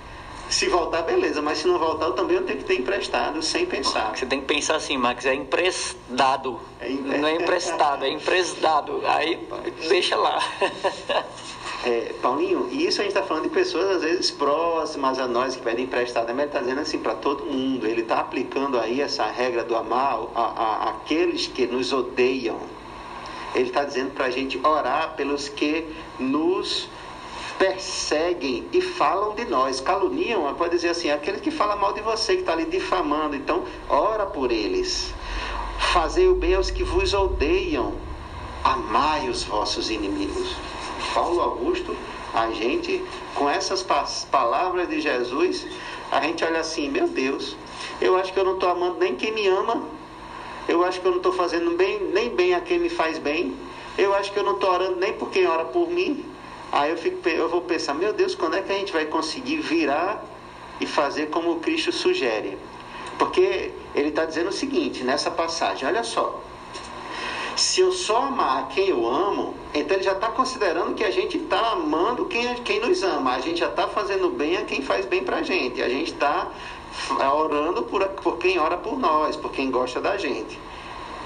Se voltar, beleza, mas se não voltar, eu também tenho que ter emprestado, sem pensar. Você tem que pensar assim, Max, é emprestado. É empre- Não é emprestado, é emprestado. Aí deixa lá. É, Paulinho, e isso a gente está falando de pessoas às vezes próximas a nós que pedem emprestado, mas ele está dizendo assim para todo mundo. Ele está aplicando aí essa regra do amar a, a, aqueles que nos odeiam. Ele está dizendo para a gente orar pelos que nos perseguem e falam de nós, caluniam, pode dizer assim, aquele que fala mal de você, que está ali difamando. Então, ora por eles. Fazei o bem aos que vos odeiam. Amai os vossos inimigos. Paulo Augusto, a gente, com essas palavras de Jesus, a gente olha assim, meu Deus, eu acho que eu não estou amando nem quem me ama, eu acho que eu não estou fazendo bem, nem bem a quem me faz bem, eu acho que eu não estou orando nem por quem ora por mim. Aí eu, fico, eu vou pensar, meu Deus, quando é que a gente vai conseguir virar e fazer como o Cristo sugere? Porque ele está dizendo o seguinte nessa passagem, olha só. Se eu só amar quem eu amo, então ele já está considerando que a gente está amando quem, quem nos ama. A gente já está fazendo bem a quem faz bem para a gente. A gente está orando por, por quem ora por nós, por quem gosta da gente.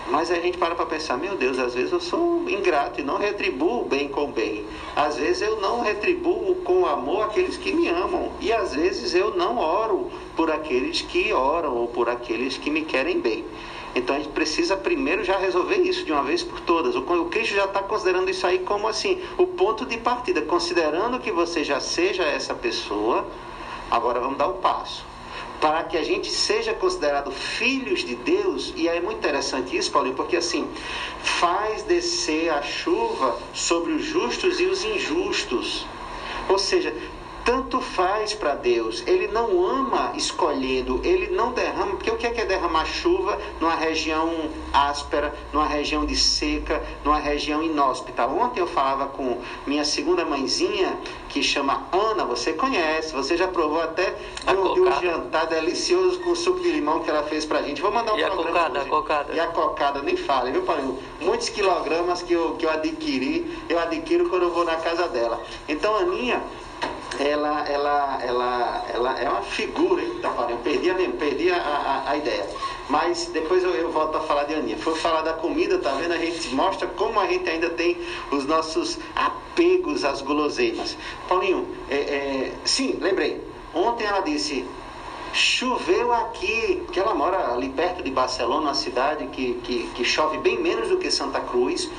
Mas a gente para para pensar, meu Deus, às vezes eu sou ingrato e não retribuo bem com bem. Às vezes eu não retribuo com amor aqueles que me amam. E às vezes eu não oro por aqueles que oram ou por aqueles que me querem bem. Então a gente precisa primeiro já resolver isso de uma vez por todas. O Cristo já está considerando isso aí como assim, o ponto de partida. Considerando que você já seja essa pessoa, agora vamos dar o passo para que a gente seja considerado filhos de Deus, e é muito interessante isso, Paulinho, porque assim, faz descer a chuva sobre os justos e os injustos. Ou seja, tanto faz para Deus. Ele não ama escolhendo, ele não derrama, porque o que é, que é derramar chuva numa região áspera, numa região de seca, numa região inóspita? Ontem eu falava com minha segunda mãezinha, que chama Ana, você conhece, você já provou até A de um, de um cocada. jantar delicioso com suco de limão que ela fez pra gente. Vou mandar um E a programa cocada, hoje. a cocada? E a cocada, nem fale, viu, Paulinho? Muitos quilogramas que eu, que eu adquiri, eu adquiro quando eu vou na casa dela. Então, a Aninha, ela, ela, ela, ela é uma figura, hein? Tá, Paulinho? Eu perdi, a, perdi a, a, a ideia. Mas depois eu, eu volto a falar de Aninha. Foi falar da comida, tá vendo? A gente mostra como a gente ainda tem os nossos apegos às guloseimas. Paulinho, é, é, sim, lembrei. Ontem ela disse, Choveu aqui, que ela mora ali perto de Barcelona, uma cidade que, que, que chove bem menos do que Santa Cruz,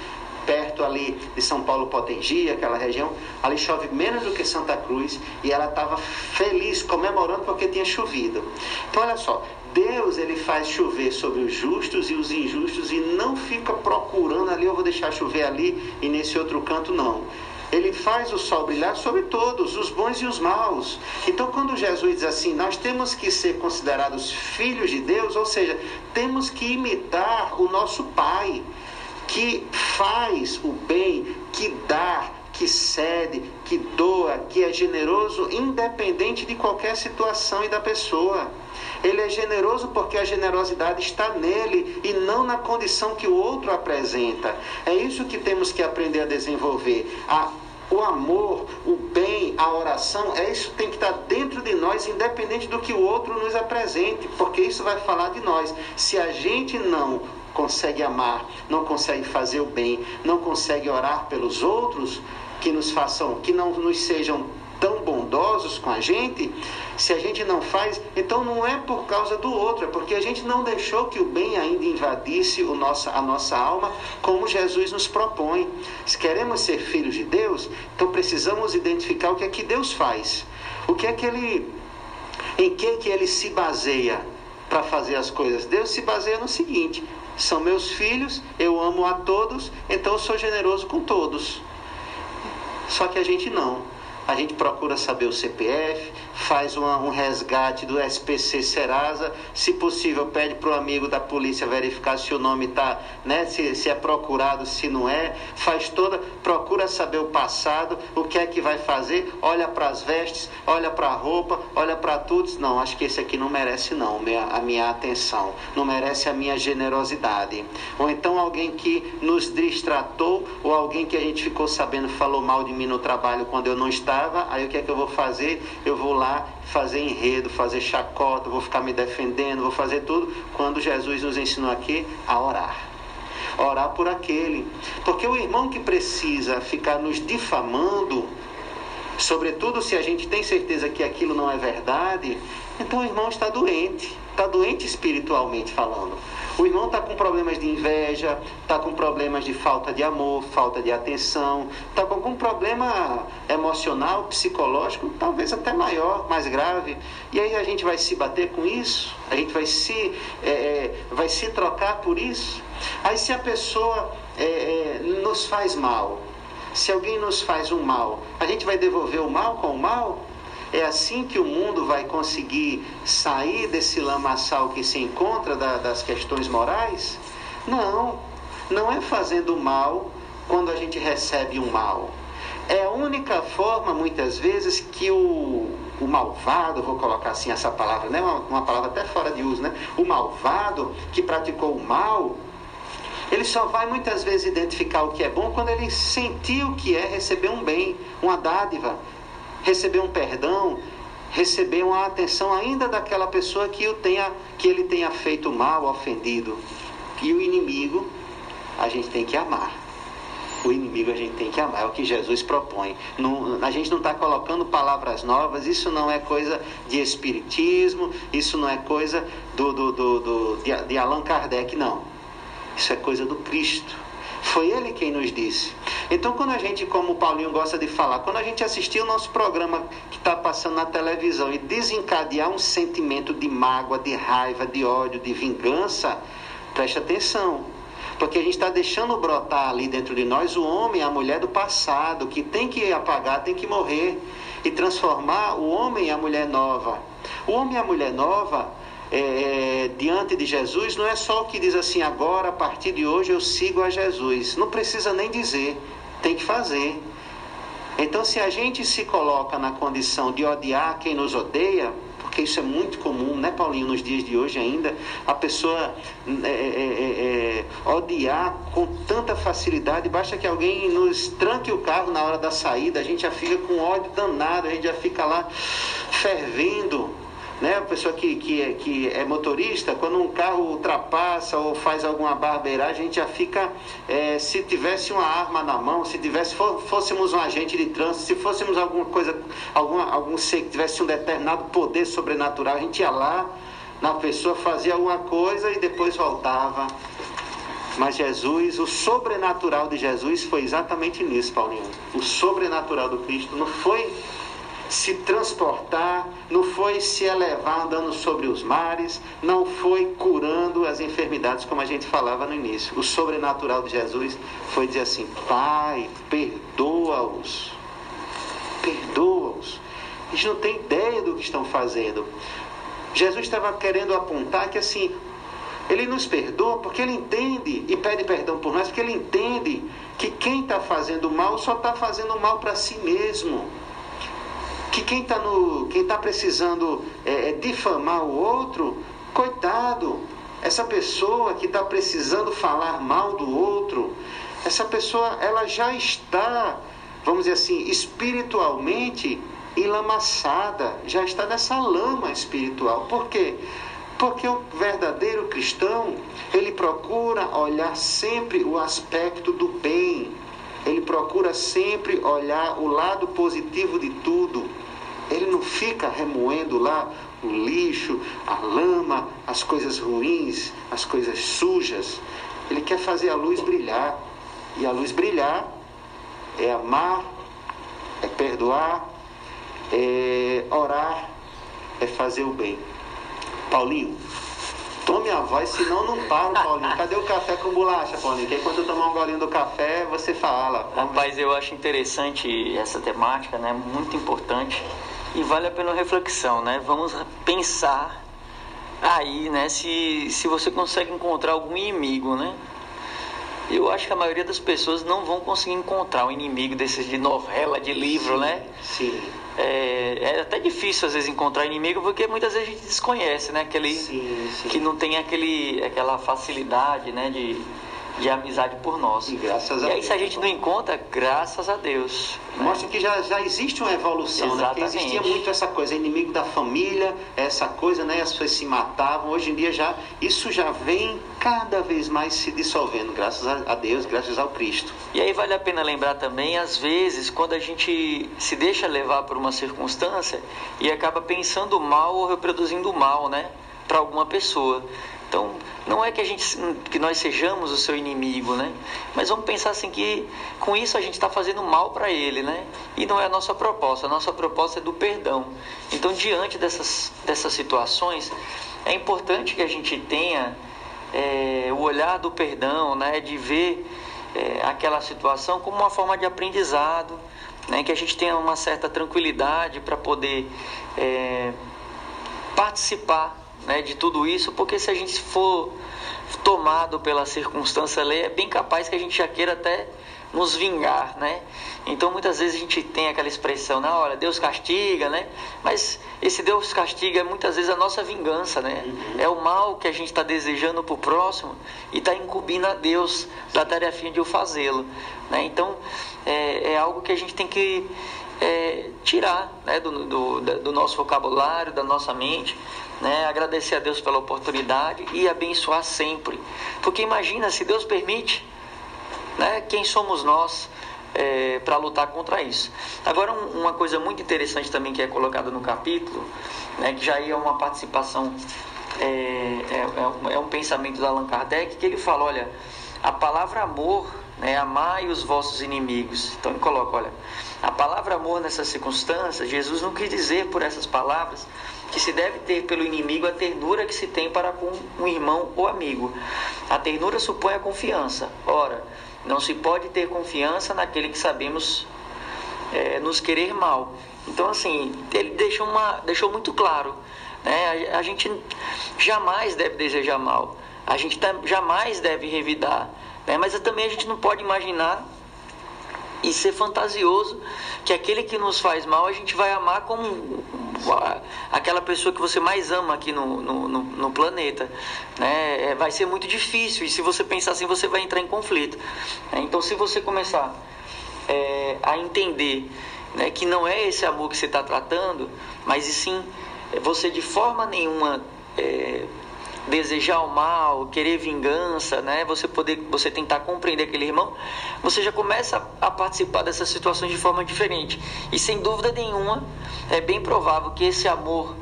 perto ali de São Paulo Potengi, aquela região, ali chove menos do que Santa Cruz, e ela estava feliz, comemorando porque tinha chovido. Então olha só, Deus ele faz chover sobre os justos e os injustos e não fica procurando ali, eu vou deixar chover ali e nesse outro canto não. Ele faz o sol brilhar sobre todos, os bons e os maus. Então, quando Jesus diz assim, nós temos que ser considerados filhos de Deus, ou seja, temos que imitar o nosso Pai, que faz o bem, que dá, que cede, que doa, que é generoso, independente de qualquer situação e da pessoa. Ele é generoso porque a generosidade está nele e não na condição que o outro apresenta. É isso que temos que aprender a desenvolver. A, o amor, o bem, a oração, é isso que tem que estar dentro de nós, independente do que o outro nos apresente, porque isso vai falar de nós. Se a gente não consegue amar, não consegue fazer o bem, não consegue orar pelos outros, que nos façam, que não nos sejam tão bondosos com a gente, se a gente não faz, então não é por causa do outro, é porque a gente não deixou que o bem ainda invadisse o nossa, a nossa alma, como Jesus nos propõe. Se queremos ser filhos de Deus, então precisamos identificar o que é que Deus faz. O que é que ele em que que ele se baseia para fazer as coisas? Deus se baseia no seguinte: são meus filhos, eu amo a todos, então eu sou generoso com todos. Só que a gente não. A gente procura saber o CPF, faz uma, um resgate do SPC Serasa, se possível pede para o amigo da polícia verificar se o nome está, né, se, se é procurado, se não é, faz toda, procura saber o passado, o que é que vai fazer, olha para as vestes, olha para a roupa, olha para tudo, não, acho que esse aqui não merece não, minha, a minha atenção, não merece a minha generosidade. Ou então alguém que nos distratou, ou alguém que a gente ficou sabendo falou mal de mim no trabalho quando eu não estava, aí o que é que eu vou fazer? Eu vou lá fazer enredo, fazer chacota, vou ficar me defendendo, vou fazer tudo, quando Jesus nos ensinou aqui a orar. Orar por aquele. Porque o irmão que precisa ficar nos difamando, sobretudo se a gente tem certeza que aquilo não é verdade, então o irmão está doente, está doente espiritualmente falando. O irmão está com problemas de inveja, está com problemas de falta de amor, falta de atenção, está com algum problema emocional, psicológico, talvez até maior, mais grave. E aí a gente vai se bater com isso, a gente vai se, é, é, vai se trocar por isso. Aí se a pessoa é, é, nos faz mal, se alguém nos faz um mal, a gente vai devolver o mal com o mal? É assim que o mundo vai conseguir sair desse lamaçal que se encontra da, das questões morais? Não, não é fazendo mal quando a gente recebe um mal. É a única forma, muitas vezes, que o, o malvado, vou colocar assim essa palavra, né? uma, uma palavra até fora de uso, né? O malvado que praticou o mal, ele só vai muitas vezes identificar o que é bom quando ele sentir o que é receber um bem, uma dádiva, receber um perdão, receber uma atenção ainda daquela pessoa que, o tenha, que ele tenha feito mal, ofendido. E o inimigo a gente tem que amar. O inimigo a gente tem que amar, é o que Jesus propõe. Não, a gente não está colocando palavras novas, isso não é coisa de espiritismo, isso não é coisa do, do, do, do de, de Allan Kardec, não. Isso é coisa do Cristo. Foi ele quem nos disse. Então, quando a gente, como o Paulinho gosta de falar, quando a gente assistir o nosso programa que está passando na televisão e desencadear um sentimento de mágoa, de raiva, de ódio, de vingança, preste atenção. Porque a gente está deixando brotar ali dentro de nós o homem, a mulher do passado, que tem que apagar, tem que morrer. e transformar o homem e a mulher nova. O homem e a mulher nova, é, é, diante de Jesus, não é só o que diz assim, agora, a partir de hoje, eu sigo a Jesus. Não precisa nem dizer, tem que fazer. Então, se a gente se coloca na condição de odiar quem nos odeia, porque isso é muito comum, né, Paulinho, nos dias de hoje ainda, a pessoa é, é, é, é, odiar com tanta facilidade, basta que alguém nos tranque o carro na hora da saída, a gente já fica com ódio danado, a gente já fica lá fervendo né? A pessoa que, que, é, que é motorista, quando um carro ultrapassa ou faz alguma barbeiragem, a gente já fica, é, se tivesse uma arma na mão, se tivesse, fôssemos um agente de trânsito, se fôssemos alguma coisa, alguma, algum ser que tivesse um determinado poder sobrenatural, a gente ia lá na pessoa, fazia alguma coisa e depois voltava. Mas Jesus, o sobrenatural de Jesus foi exatamente nisso, Paulinho. O sobrenatural do Cristo não foi se transportar, não foi se elevar andando sobre os mares, não foi curando as enfermidades, como a gente falava no início. O sobrenatural de Jesus foi dizer assim: Pai, perdoa-os. Perdoa-os. Eles não têm ideia do que estão fazendo. Jesus estava querendo apontar que assim, ele nos perdoa porque ele entende e pede perdão por nós, porque ele entende que quem está fazendo mal só está fazendo mal para si mesmo que quem está tá precisando é, é, difamar o outro, coitado, essa pessoa que está precisando falar mal do outro, essa pessoa ela já está, vamos dizer assim, espiritualmente enlamaçada, já está nessa lama espiritual. Por quê? Porque o verdadeiro cristão, ele procura olhar sempre o aspecto do bem, ele procura sempre olhar o lado positivo de tudo. Ele não fica remoendo lá o lixo, a lama, as coisas ruins, as coisas sujas. Ele quer fazer a luz brilhar. E a luz brilhar é amar, é perdoar, é orar, é fazer o bem. Paulinho, tome a voz, senão não paro, Paulinho. Cadê o café com bolacha, Paulinho? Que aí quando eu tomar um golinho do café, você fala. Rapaz, eu acho interessante essa temática, né? Muito importante e vale a pena reflexão, né? Vamos pensar aí, né? Se, se você consegue encontrar algum inimigo, né? Eu acho que a maioria das pessoas não vão conseguir encontrar um inimigo desses de novela, de livro, sim, né? Sim. É, é, até difícil às vezes encontrar inimigo porque muitas vezes a gente desconhece, né? Aquele sim, sim. que não tem aquele, aquela facilidade, né? De, de amizade por nós. E graças e aí, Deus. se a gente não encontra, graças a Deus. né? Mostra que já, já existe uma evolução, né? Porque Exatamente. existia muito essa coisa, inimigo da família, essa coisa, né? As pessoas se matavam. Hoje em dia já isso já vem cada vez mais se dissolvendo, graças a Deus, graças ao Cristo. E aí vale a pena lembrar também, às vezes, quando a gente se deixa levar por uma circunstância e acaba pensando mal ou reproduzindo mal, né, para alguma pessoa. Então, não é que a gente que nós sejamos o seu inimigo, né? Mas vamos pensar assim que com isso a gente está fazendo mal para ele, né? E não é a nossa proposta. A nossa proposta é do perdão. Então, diante dessas dessas situações, é importante que a gente tenha é, o olhar do perdão, né? De ver é, aquela situação como uma forma de aprendizado, né? Que a gente tenha uma certa tranquilidade para poder é, participar né, de tudo isso, porque se a gente for tomado pela circunstância ali, é bem capaz que a gente já queira até nos vingar, né? Então muitas vezes a gente tem aquela expressão, na hora Deus castiga, né? Mas esse Deus castiga é muitas vezes a nossa vingança, né? É o mal que a gente está desejando para o próximo e está incumbindo a Deus da tarefinha de o fazê-lo, né? Então é, é algo que a gente tem que é, tirar né, do, do, do nosso vocabulário, da nossa mente, né, agradecer a Deus pela oportunidade e abençoar sempre. Porque imagina, se Deus permite, né, quem somos nós é, para lutar contra isso? Agora, um, uma coisa muito interessante também que é colocada no capítulo, né, que já é uma participação, é, é, é um, é pensamento da Allan Kardec, que ele fala: olha, a palavra amor né, amai os vossos inimigos. Então ele coloca, olha, a palavra amor nessas circunstâncias, Jesus não quis dizer por essas palavras que se deve ter pelo inimigo a ternura que se tem para com um irmão ou amigo. A ternura supõe a confiança. Ora, não se pode ter confiança naquele que sabemos é, nos querer mal. Então, assim, ele deixou, uma, deixou muito claro. Né? A, a gente jamais deve desejar mal. A gente jamais deve revidar. Né? Mas também a gente não pode imaginar e ser fantasioso que aquele que nos faz mal a gente vai amar como aquela pessoa que você mais ama aqui no, no, no, no planeta. Né? É, vai ser muito difícil e se você pensar assim você vai entrar em conflito. Né? Então se você começar é, a entender né, que não é esse amor que você está tratando, mas e sim você de forma nenhuma é, desejar o mal, querer vingança, né? Você poder, você tentar compreender aquele irmão, você já começa a, participar dessas situações de forma diferente. E sem dúvida nenhuma, é bem provável que esse amor,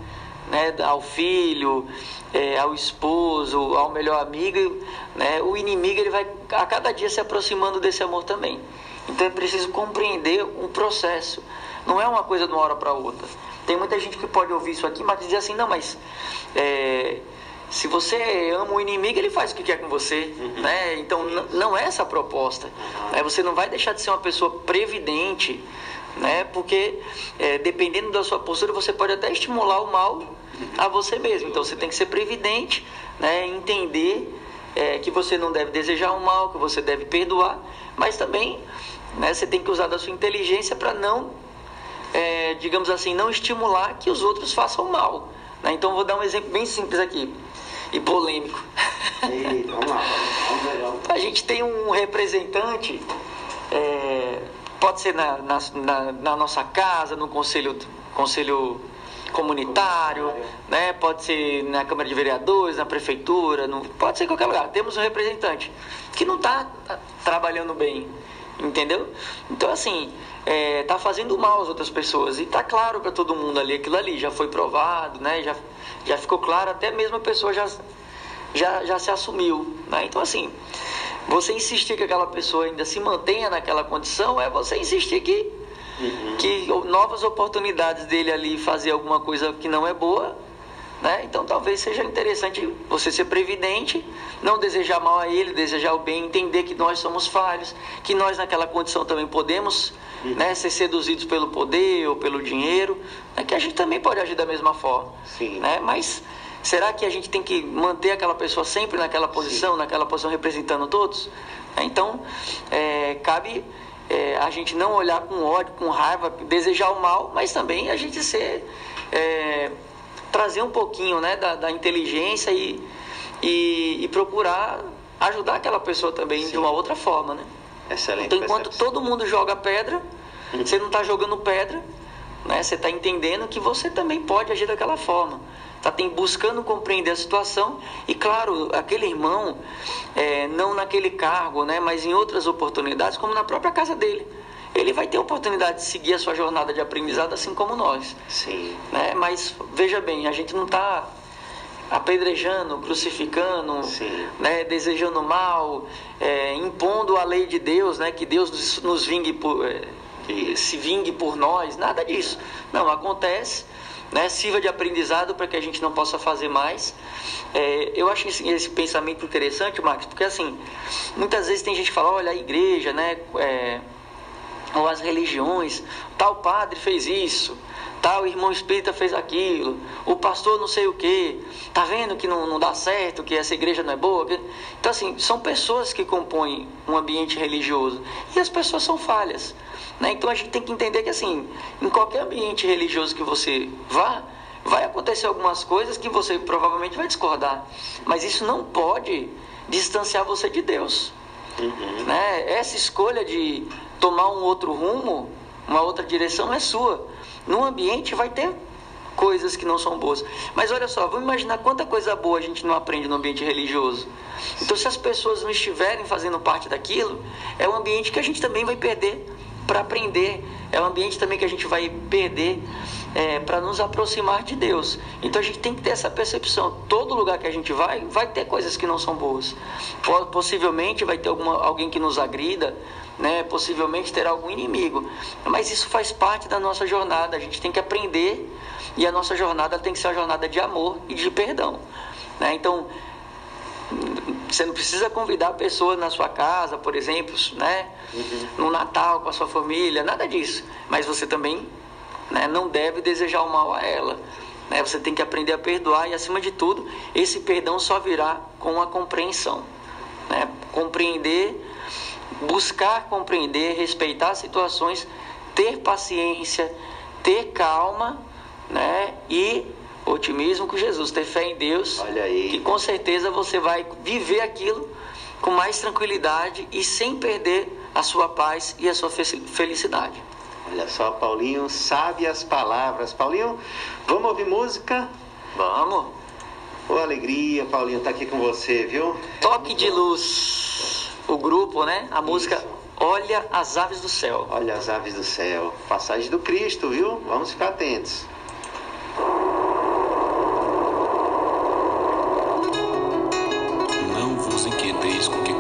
né, ao filho, é, ao esposo, ao melhor amigo, né, o inimigo ele vai a cada dia se aproximando desse amor também. Então é preciso compreender um processo. Não é uma coisa de uma hora para outra. Tem muita gente que pode ouvir isso aqui, mas dizer assim, não, mas é, se você ama o inimigo, ele faz o que quer com você. Uhum. Né? Então não é essa a proposta. Uhum. Né? Você não vai deixar de ser uma pessoa previdente, né? porque é, dependendo da sua postura, você pode até estimular o mal a você mesmo. Então você tem que ser previdente, né? entender é, que você não deve desejar o mal, que você deve perdoar, mas também né, você tem que usar da sua inteligência para não, é, digamos assim, não estimular que os outros façam mal. Né? Então vou dar um exemplo bem simples aqui e polêmico. vamos lá, vamos A gente tem um representante, é, pode ser na, na, na, na, nossa casa, no conselho, conselho comunitário, né? pode ser na Câmara de Vereadores, na Prefeitura, no, pode ser em qualquer lugar. Temos um representante que não está tá trabalhando bem, entendeu? Então, assim, é, tá fazendo mal às outras pessoas. E tá claro para todo mundo ali, aquilo ali já foi provado, né? Já, já ficou claro, até mesmo a pessoa já, já, já se assumiu. Né? Então, assim, você insistir que aquela pessoa ainda se mantenha naquela condição é você insistir que, uhum. que novas oportunidades dele ali fazer alguma coisa que não é boa né? Então talvez seja interessante você ser previdente, não desejar mal a ele, desejar o bem, entender que nós somos falhos, que nós naquela condição também podemos né, ser seduzidos pelo poder ou pelo dinheiro, né, que a gente também pode agir da mesma forma. Sim. Né? Mas será que a gente tem que manter aquela pessoa sempre naquela posição, Sim. naquela posição representando todos? Né? Então é, cabe é, a gente não olhar com ódio, com raiva, desejar o mal, mas também a gente ser é, trazer um pouquinho né, da, da inteligência e, e, e, procurar ajudar aquela pessoa também Sim. de uma outra forma, né? Excelente. Então, enquanto percepção. todo mundo joga pedra, uhum. você não está jogando pedra, né? Você está entendendo que você também pode agir daquela forma. Está buscando compreender a situação e, claro, aquele irmão, é, não naquele cargo, né, mas em outras oportunidades, como na própria casa dele ele vai ter a oportunidade de seguir a sua jornada de aprendizado assim como nós. Sim. Né? Mas veja bem, a gente não está apedrejando, crucificando, né, desejando mal, é, impondo a lei de Deus, né, que Deus nos, nos vingue por, é, se vingue por nós, nada disso. Não, acontece, né, sirva de aprendizado para que a gente não possa fazer mais. É, eu acho esse, esse, pensamento interessante, Marcos, porque assim, muitas vezes tem gente que fala, olha, a igreja, né, é, ou as religiões, tal padre fez isso, tal irmão espírita fez aquilo, o pastor não sei o que, tá vendo que não, não dá certo, que essa igreja não é boa? Então, assim, são pessoas que compõem um ambiente religioso e as pessoas são falhas. Né? Então a gente tem que entender que, assim, em qualquer ambiente religioso que você vá, vai acontecer algumas coisas que você provavelmente vai discordar, mas isso não pode distanciar você de Deus. Uhum. Né? Essa escolha de tomar um outro rumo, uma outra direção é sua. No ambiente vai ter coisas que não são boas. Mas olha só, vamos imaginar quanta coisa boa a gente não aprende no ambiente religioso. Então, se as pessoas não estiverem fazendo parte daquilo, é um ambiente que a gente também vai perder para aprender. É um ambiente também que a gente vai perder é, para nos aproximar de Deus. Então a gente tem que ter essa percepção. Todo lugar que a gente vai, vai ter coisas que não são boas. Possivelmente vai ter alguma, alguém que nos agrida, né? possivelmente terá algum inimigo. Mas isso faz parte da nossa jornada. A gente tem que aprender e a nossa jornada tem que ser uma jornada de amor e de perdão. Né? Então, Você não precisa convidar a pessoa na sua casa, por exemplo, né? No Natal com a sua família, nada disso. Mas você também né, não deve desejar o mal a ela. Né? Você tem que aprender a perdoar e, acima de tudo, esse perdão só virá com a compreensão. Né? Compreender, buscar compreender, respeitar situações, ter paciência, ter calma né? e otimismo com Jesus, ter fé em Deus, Olha aí. que com certeza você vai viver aquilo com mais tranquilidade e sem perder a sua paz e a sua fe- felicidade. Olha só, Paulinho sabe as palavras. Paulinho, vamos ouvir música? Vamos! Ô, alegria, Paulinho, tá aqui com você, viu? Toque de luz. O grupo, né? A música Isso. Olha as aves do céu. Olha as aves do céu. Passagem do Cristo, viu? Vamos ficar atentos. Não vos inquieteis com o que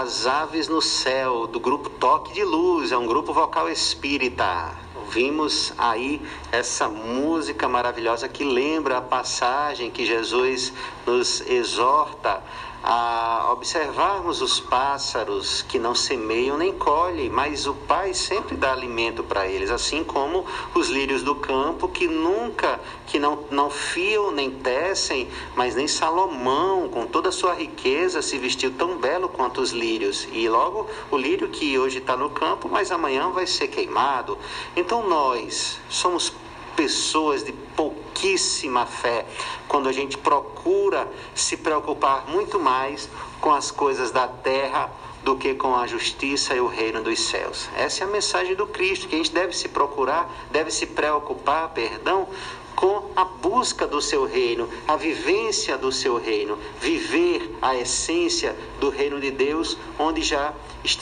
as Aves no Céu, do grupo Toque de Luz, é um grupo vocal espírita. Ouvimos aí essa música maravilhosa que lembra a passagem que Jesus nos exorta observarmos os pássaros que não semeiam nem colhem, mas o Pai sempre dá alimento para eles, assim como os lírios do campo que nunca, que não, não fiam nem tecem, mas nem Salomão, com toda a sua riqueza, se vestiu tão belo quanto os lírios. E logo o lírio que hoje está no campo, mas amanhã vai ser queimado. Então nós somos pessoas de pouquíssima fé quando a gente procura se preocupar muito mais com as coisas da terra do que com a justiça e o reino dos céus. Essa é a mensagem do Cristo, que a gente deve se procurar, deve se preocupar, perdão, com a busca do seu reino, a vivência do seu reino, viver a essência do reino de Deus onde já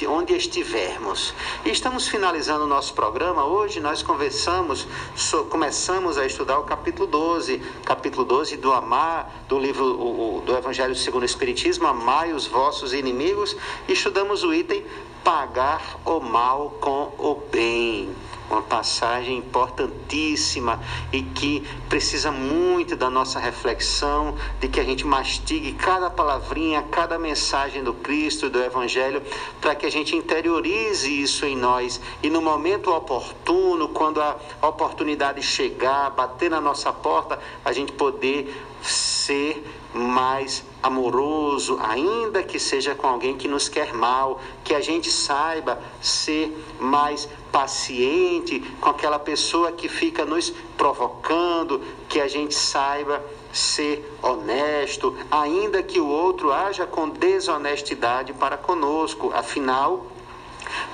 onde estivermos. E estamos finalizando o nosso programa. Hoje nós conversamos, so, começamos a estudar o capítulo 12, capítulo 12 do amar, do livro o, o, do Evangelho segundo o Espiritismo, amai os vossos inimigos, e estudamos o item pagar o mal com o bem uma passagem importantíssima e que precisa muito da nossa reflexão, de que a gente mastigue cada palavrinha, cada mensagem do Cristo do Evangelho, para que a gente interiorize isso em nós. E no momento oportuno, quando a oportunidade chegar, bater na nossa porta, a gente poder ser mais amoroso, ainda que seja com alguém que nos quer mal, que a gente saiba ser mais paciente com aquela pessoa que fica nos provocando, que a gente saiba ser honesto, ainda que o outro haja com desonestidade para conosco. Afinal,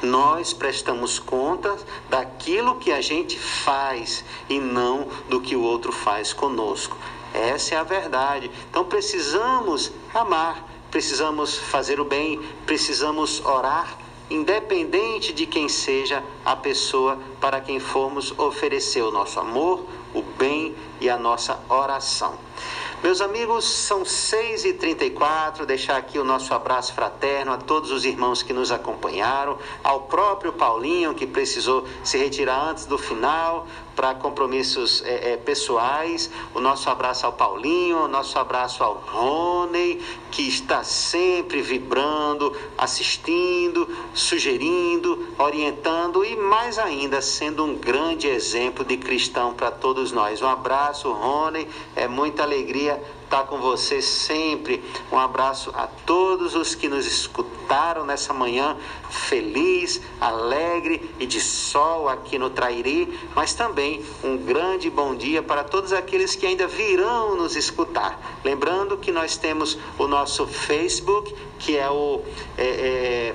nós prestamos contas daquilo que a gente faz e não do que o outro faz conosco. Essa é a verdade. Então precisamos amar, precisamos fazer o bem, precisamos orar, independente de quem seja a pessoa para quem formos oferecer o nosso amor, o bem e a nossa oração. Meus amigos, são 6h34. Deixar aqui o nosso abraço fraterno a todos os irmãos que nos acompanharam, ao próprio Paulinho, que precisou se retirar antes do final, para compromissos é, é, pessoais. O nosso abraço ao Paulinho, o nosso abraço ao Rony, que está sempre vibrando, assistindo, sugerindo, orientando e mais ainda sendo um grande exemplo de cristão para todos nós. Um abraço, Rony, é muita alegria estar com você sempre. Um abraço a todos os que nos escutaram nessa manhã feliz, alegre e de sol aqui no Trairi, mas também um grande bom dia para todos aqueles que ainda virão nos escutar. Lembrando que nós temos o nosso Facebook, que é o. É, é,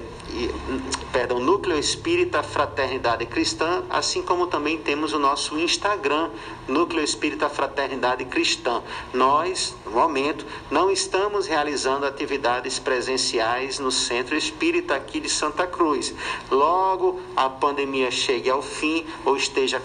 perdão, Núcleo Espírita Fraternidade Cristã, assim como também temos o nosso Instagram, Núcleo Espírita Fraternidade Cristã. Nós, no momento, não estamos realizando atividades presenciais no Centro Espírita aqui de Santa Cruz. Logo a pandemia chegue ao fim ou esteja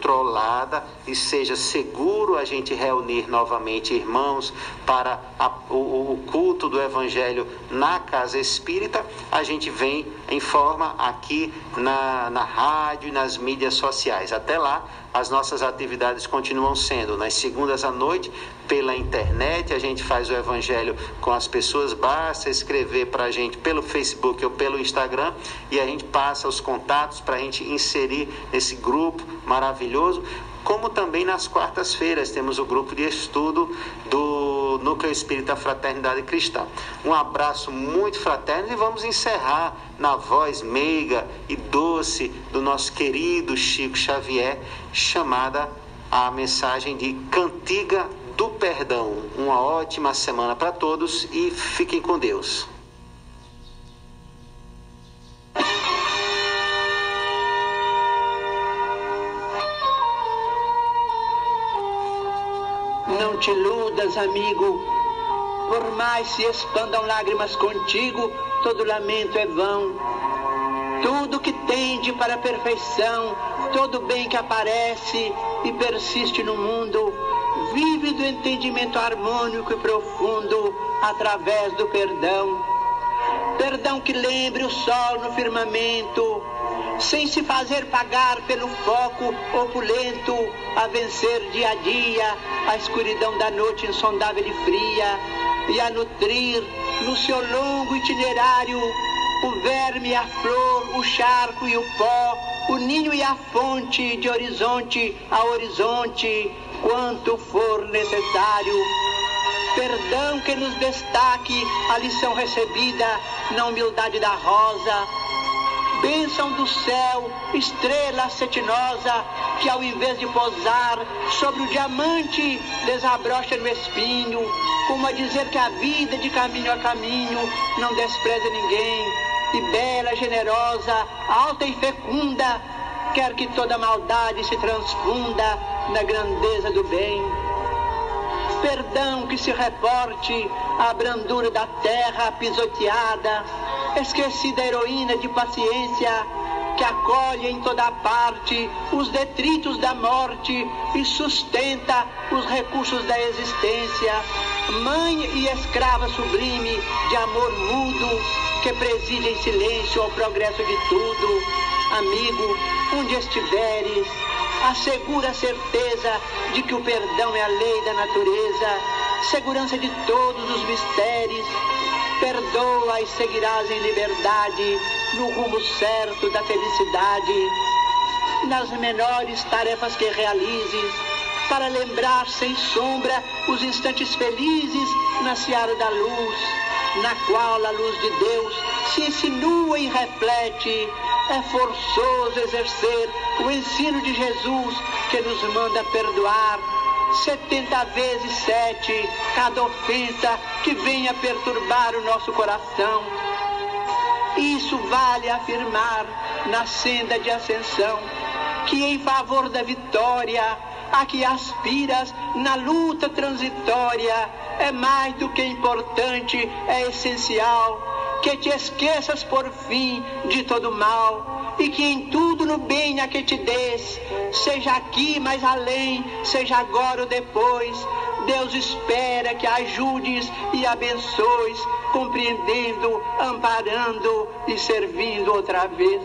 controlada e seja seguro a gente reunir novamente irmãos para a, o, o culto do Evangelho na Casa Espírita, a gente vem em forma aqui na, na rádio e nas mídias sociais. Até lá, as nossas atividades continuam sendo nas segundas à noite pela internet, a gente faz o evangelho com as pessoas, basta escrever para a gente pelo Facebook ou pelo Instagram e a gente passa os contatos para a gente inserir nesse grupo maravilhoso como também nas quartas-feiras temos o grupo de estudo do Núcleo Espírita Fraternidade Cristã. Um abraço muito fraterno e vamos encerrar na voz meiga e doce do nosso querido Chico Xavier, chamada a mensagem de Cantiga do Perdão. Uma ótima semana para todos e fiquem com Deus. Não te iludas, amigo. Por mais se expandam lágrimas contigo, todo lamento é vão. Tudo que tende para a perfeição, todo bem que aparece e persiste no mundo, vive do entendimento harmônico e profundo através do perdão. Perdão que lembre o sol no firmamento, sem se fazer pagar pelo foco opulento, a vencer dia a dia a escuridão da noite insondável e fria, e a nutrir no seu longo itinerário o verme, a flor, o charco e o pó, o ninho e a fonte, de horizonte a horizonte, quanto for necessário. Perdão que nos destaque a lição recebida na humildade da rosa, bênção do céu, estrela cetinosa, que ao invés de posar sobre o diamante, desabrocha no espinho, como a dizer que a vida de caminho a caminho não despreza ninguém, e bela, generosa, alta e fecunda, quer que toda maldade se transfunda na grandeza do bem. Perdão que se reporte à brandura da terra pisoteada, esquecida heroína de paciência, que acolhe em toda parte os detritos da morte e sustenta os recursos da existência, mãe e escrava sublime de amor mudo, que preside em silêncio ao progresso de tudo. Amigo, onde estiveres, assegura a certeza de que o perdão é a lei da natureza, segurança de todos os mistérios. Perdoa e seguirás em liberdade, no rumo certo da felicidade. Nas menores tarefas que realizes, para lembrar sem sombra os instantes felizes na seara da luz, na qual a luz de Deus se insinua e reflete. É forçoso exercer o ensino de Jesus que nos manda perdoar setenta vezes sete cada ofensa que venha perturbar o nosso coração. Isso vale afirmar na senda de ascensão que em favor da vitória a que aspiras na luta transitória é mais do que importante, é essencial que te esqueças por fim de todo mal e que em tudo no bem a que te des, seja aqui mais além, seja agora ou depois, Deus espera que ajudes e abençoes, compreendendo, amparando e servindo outra vez.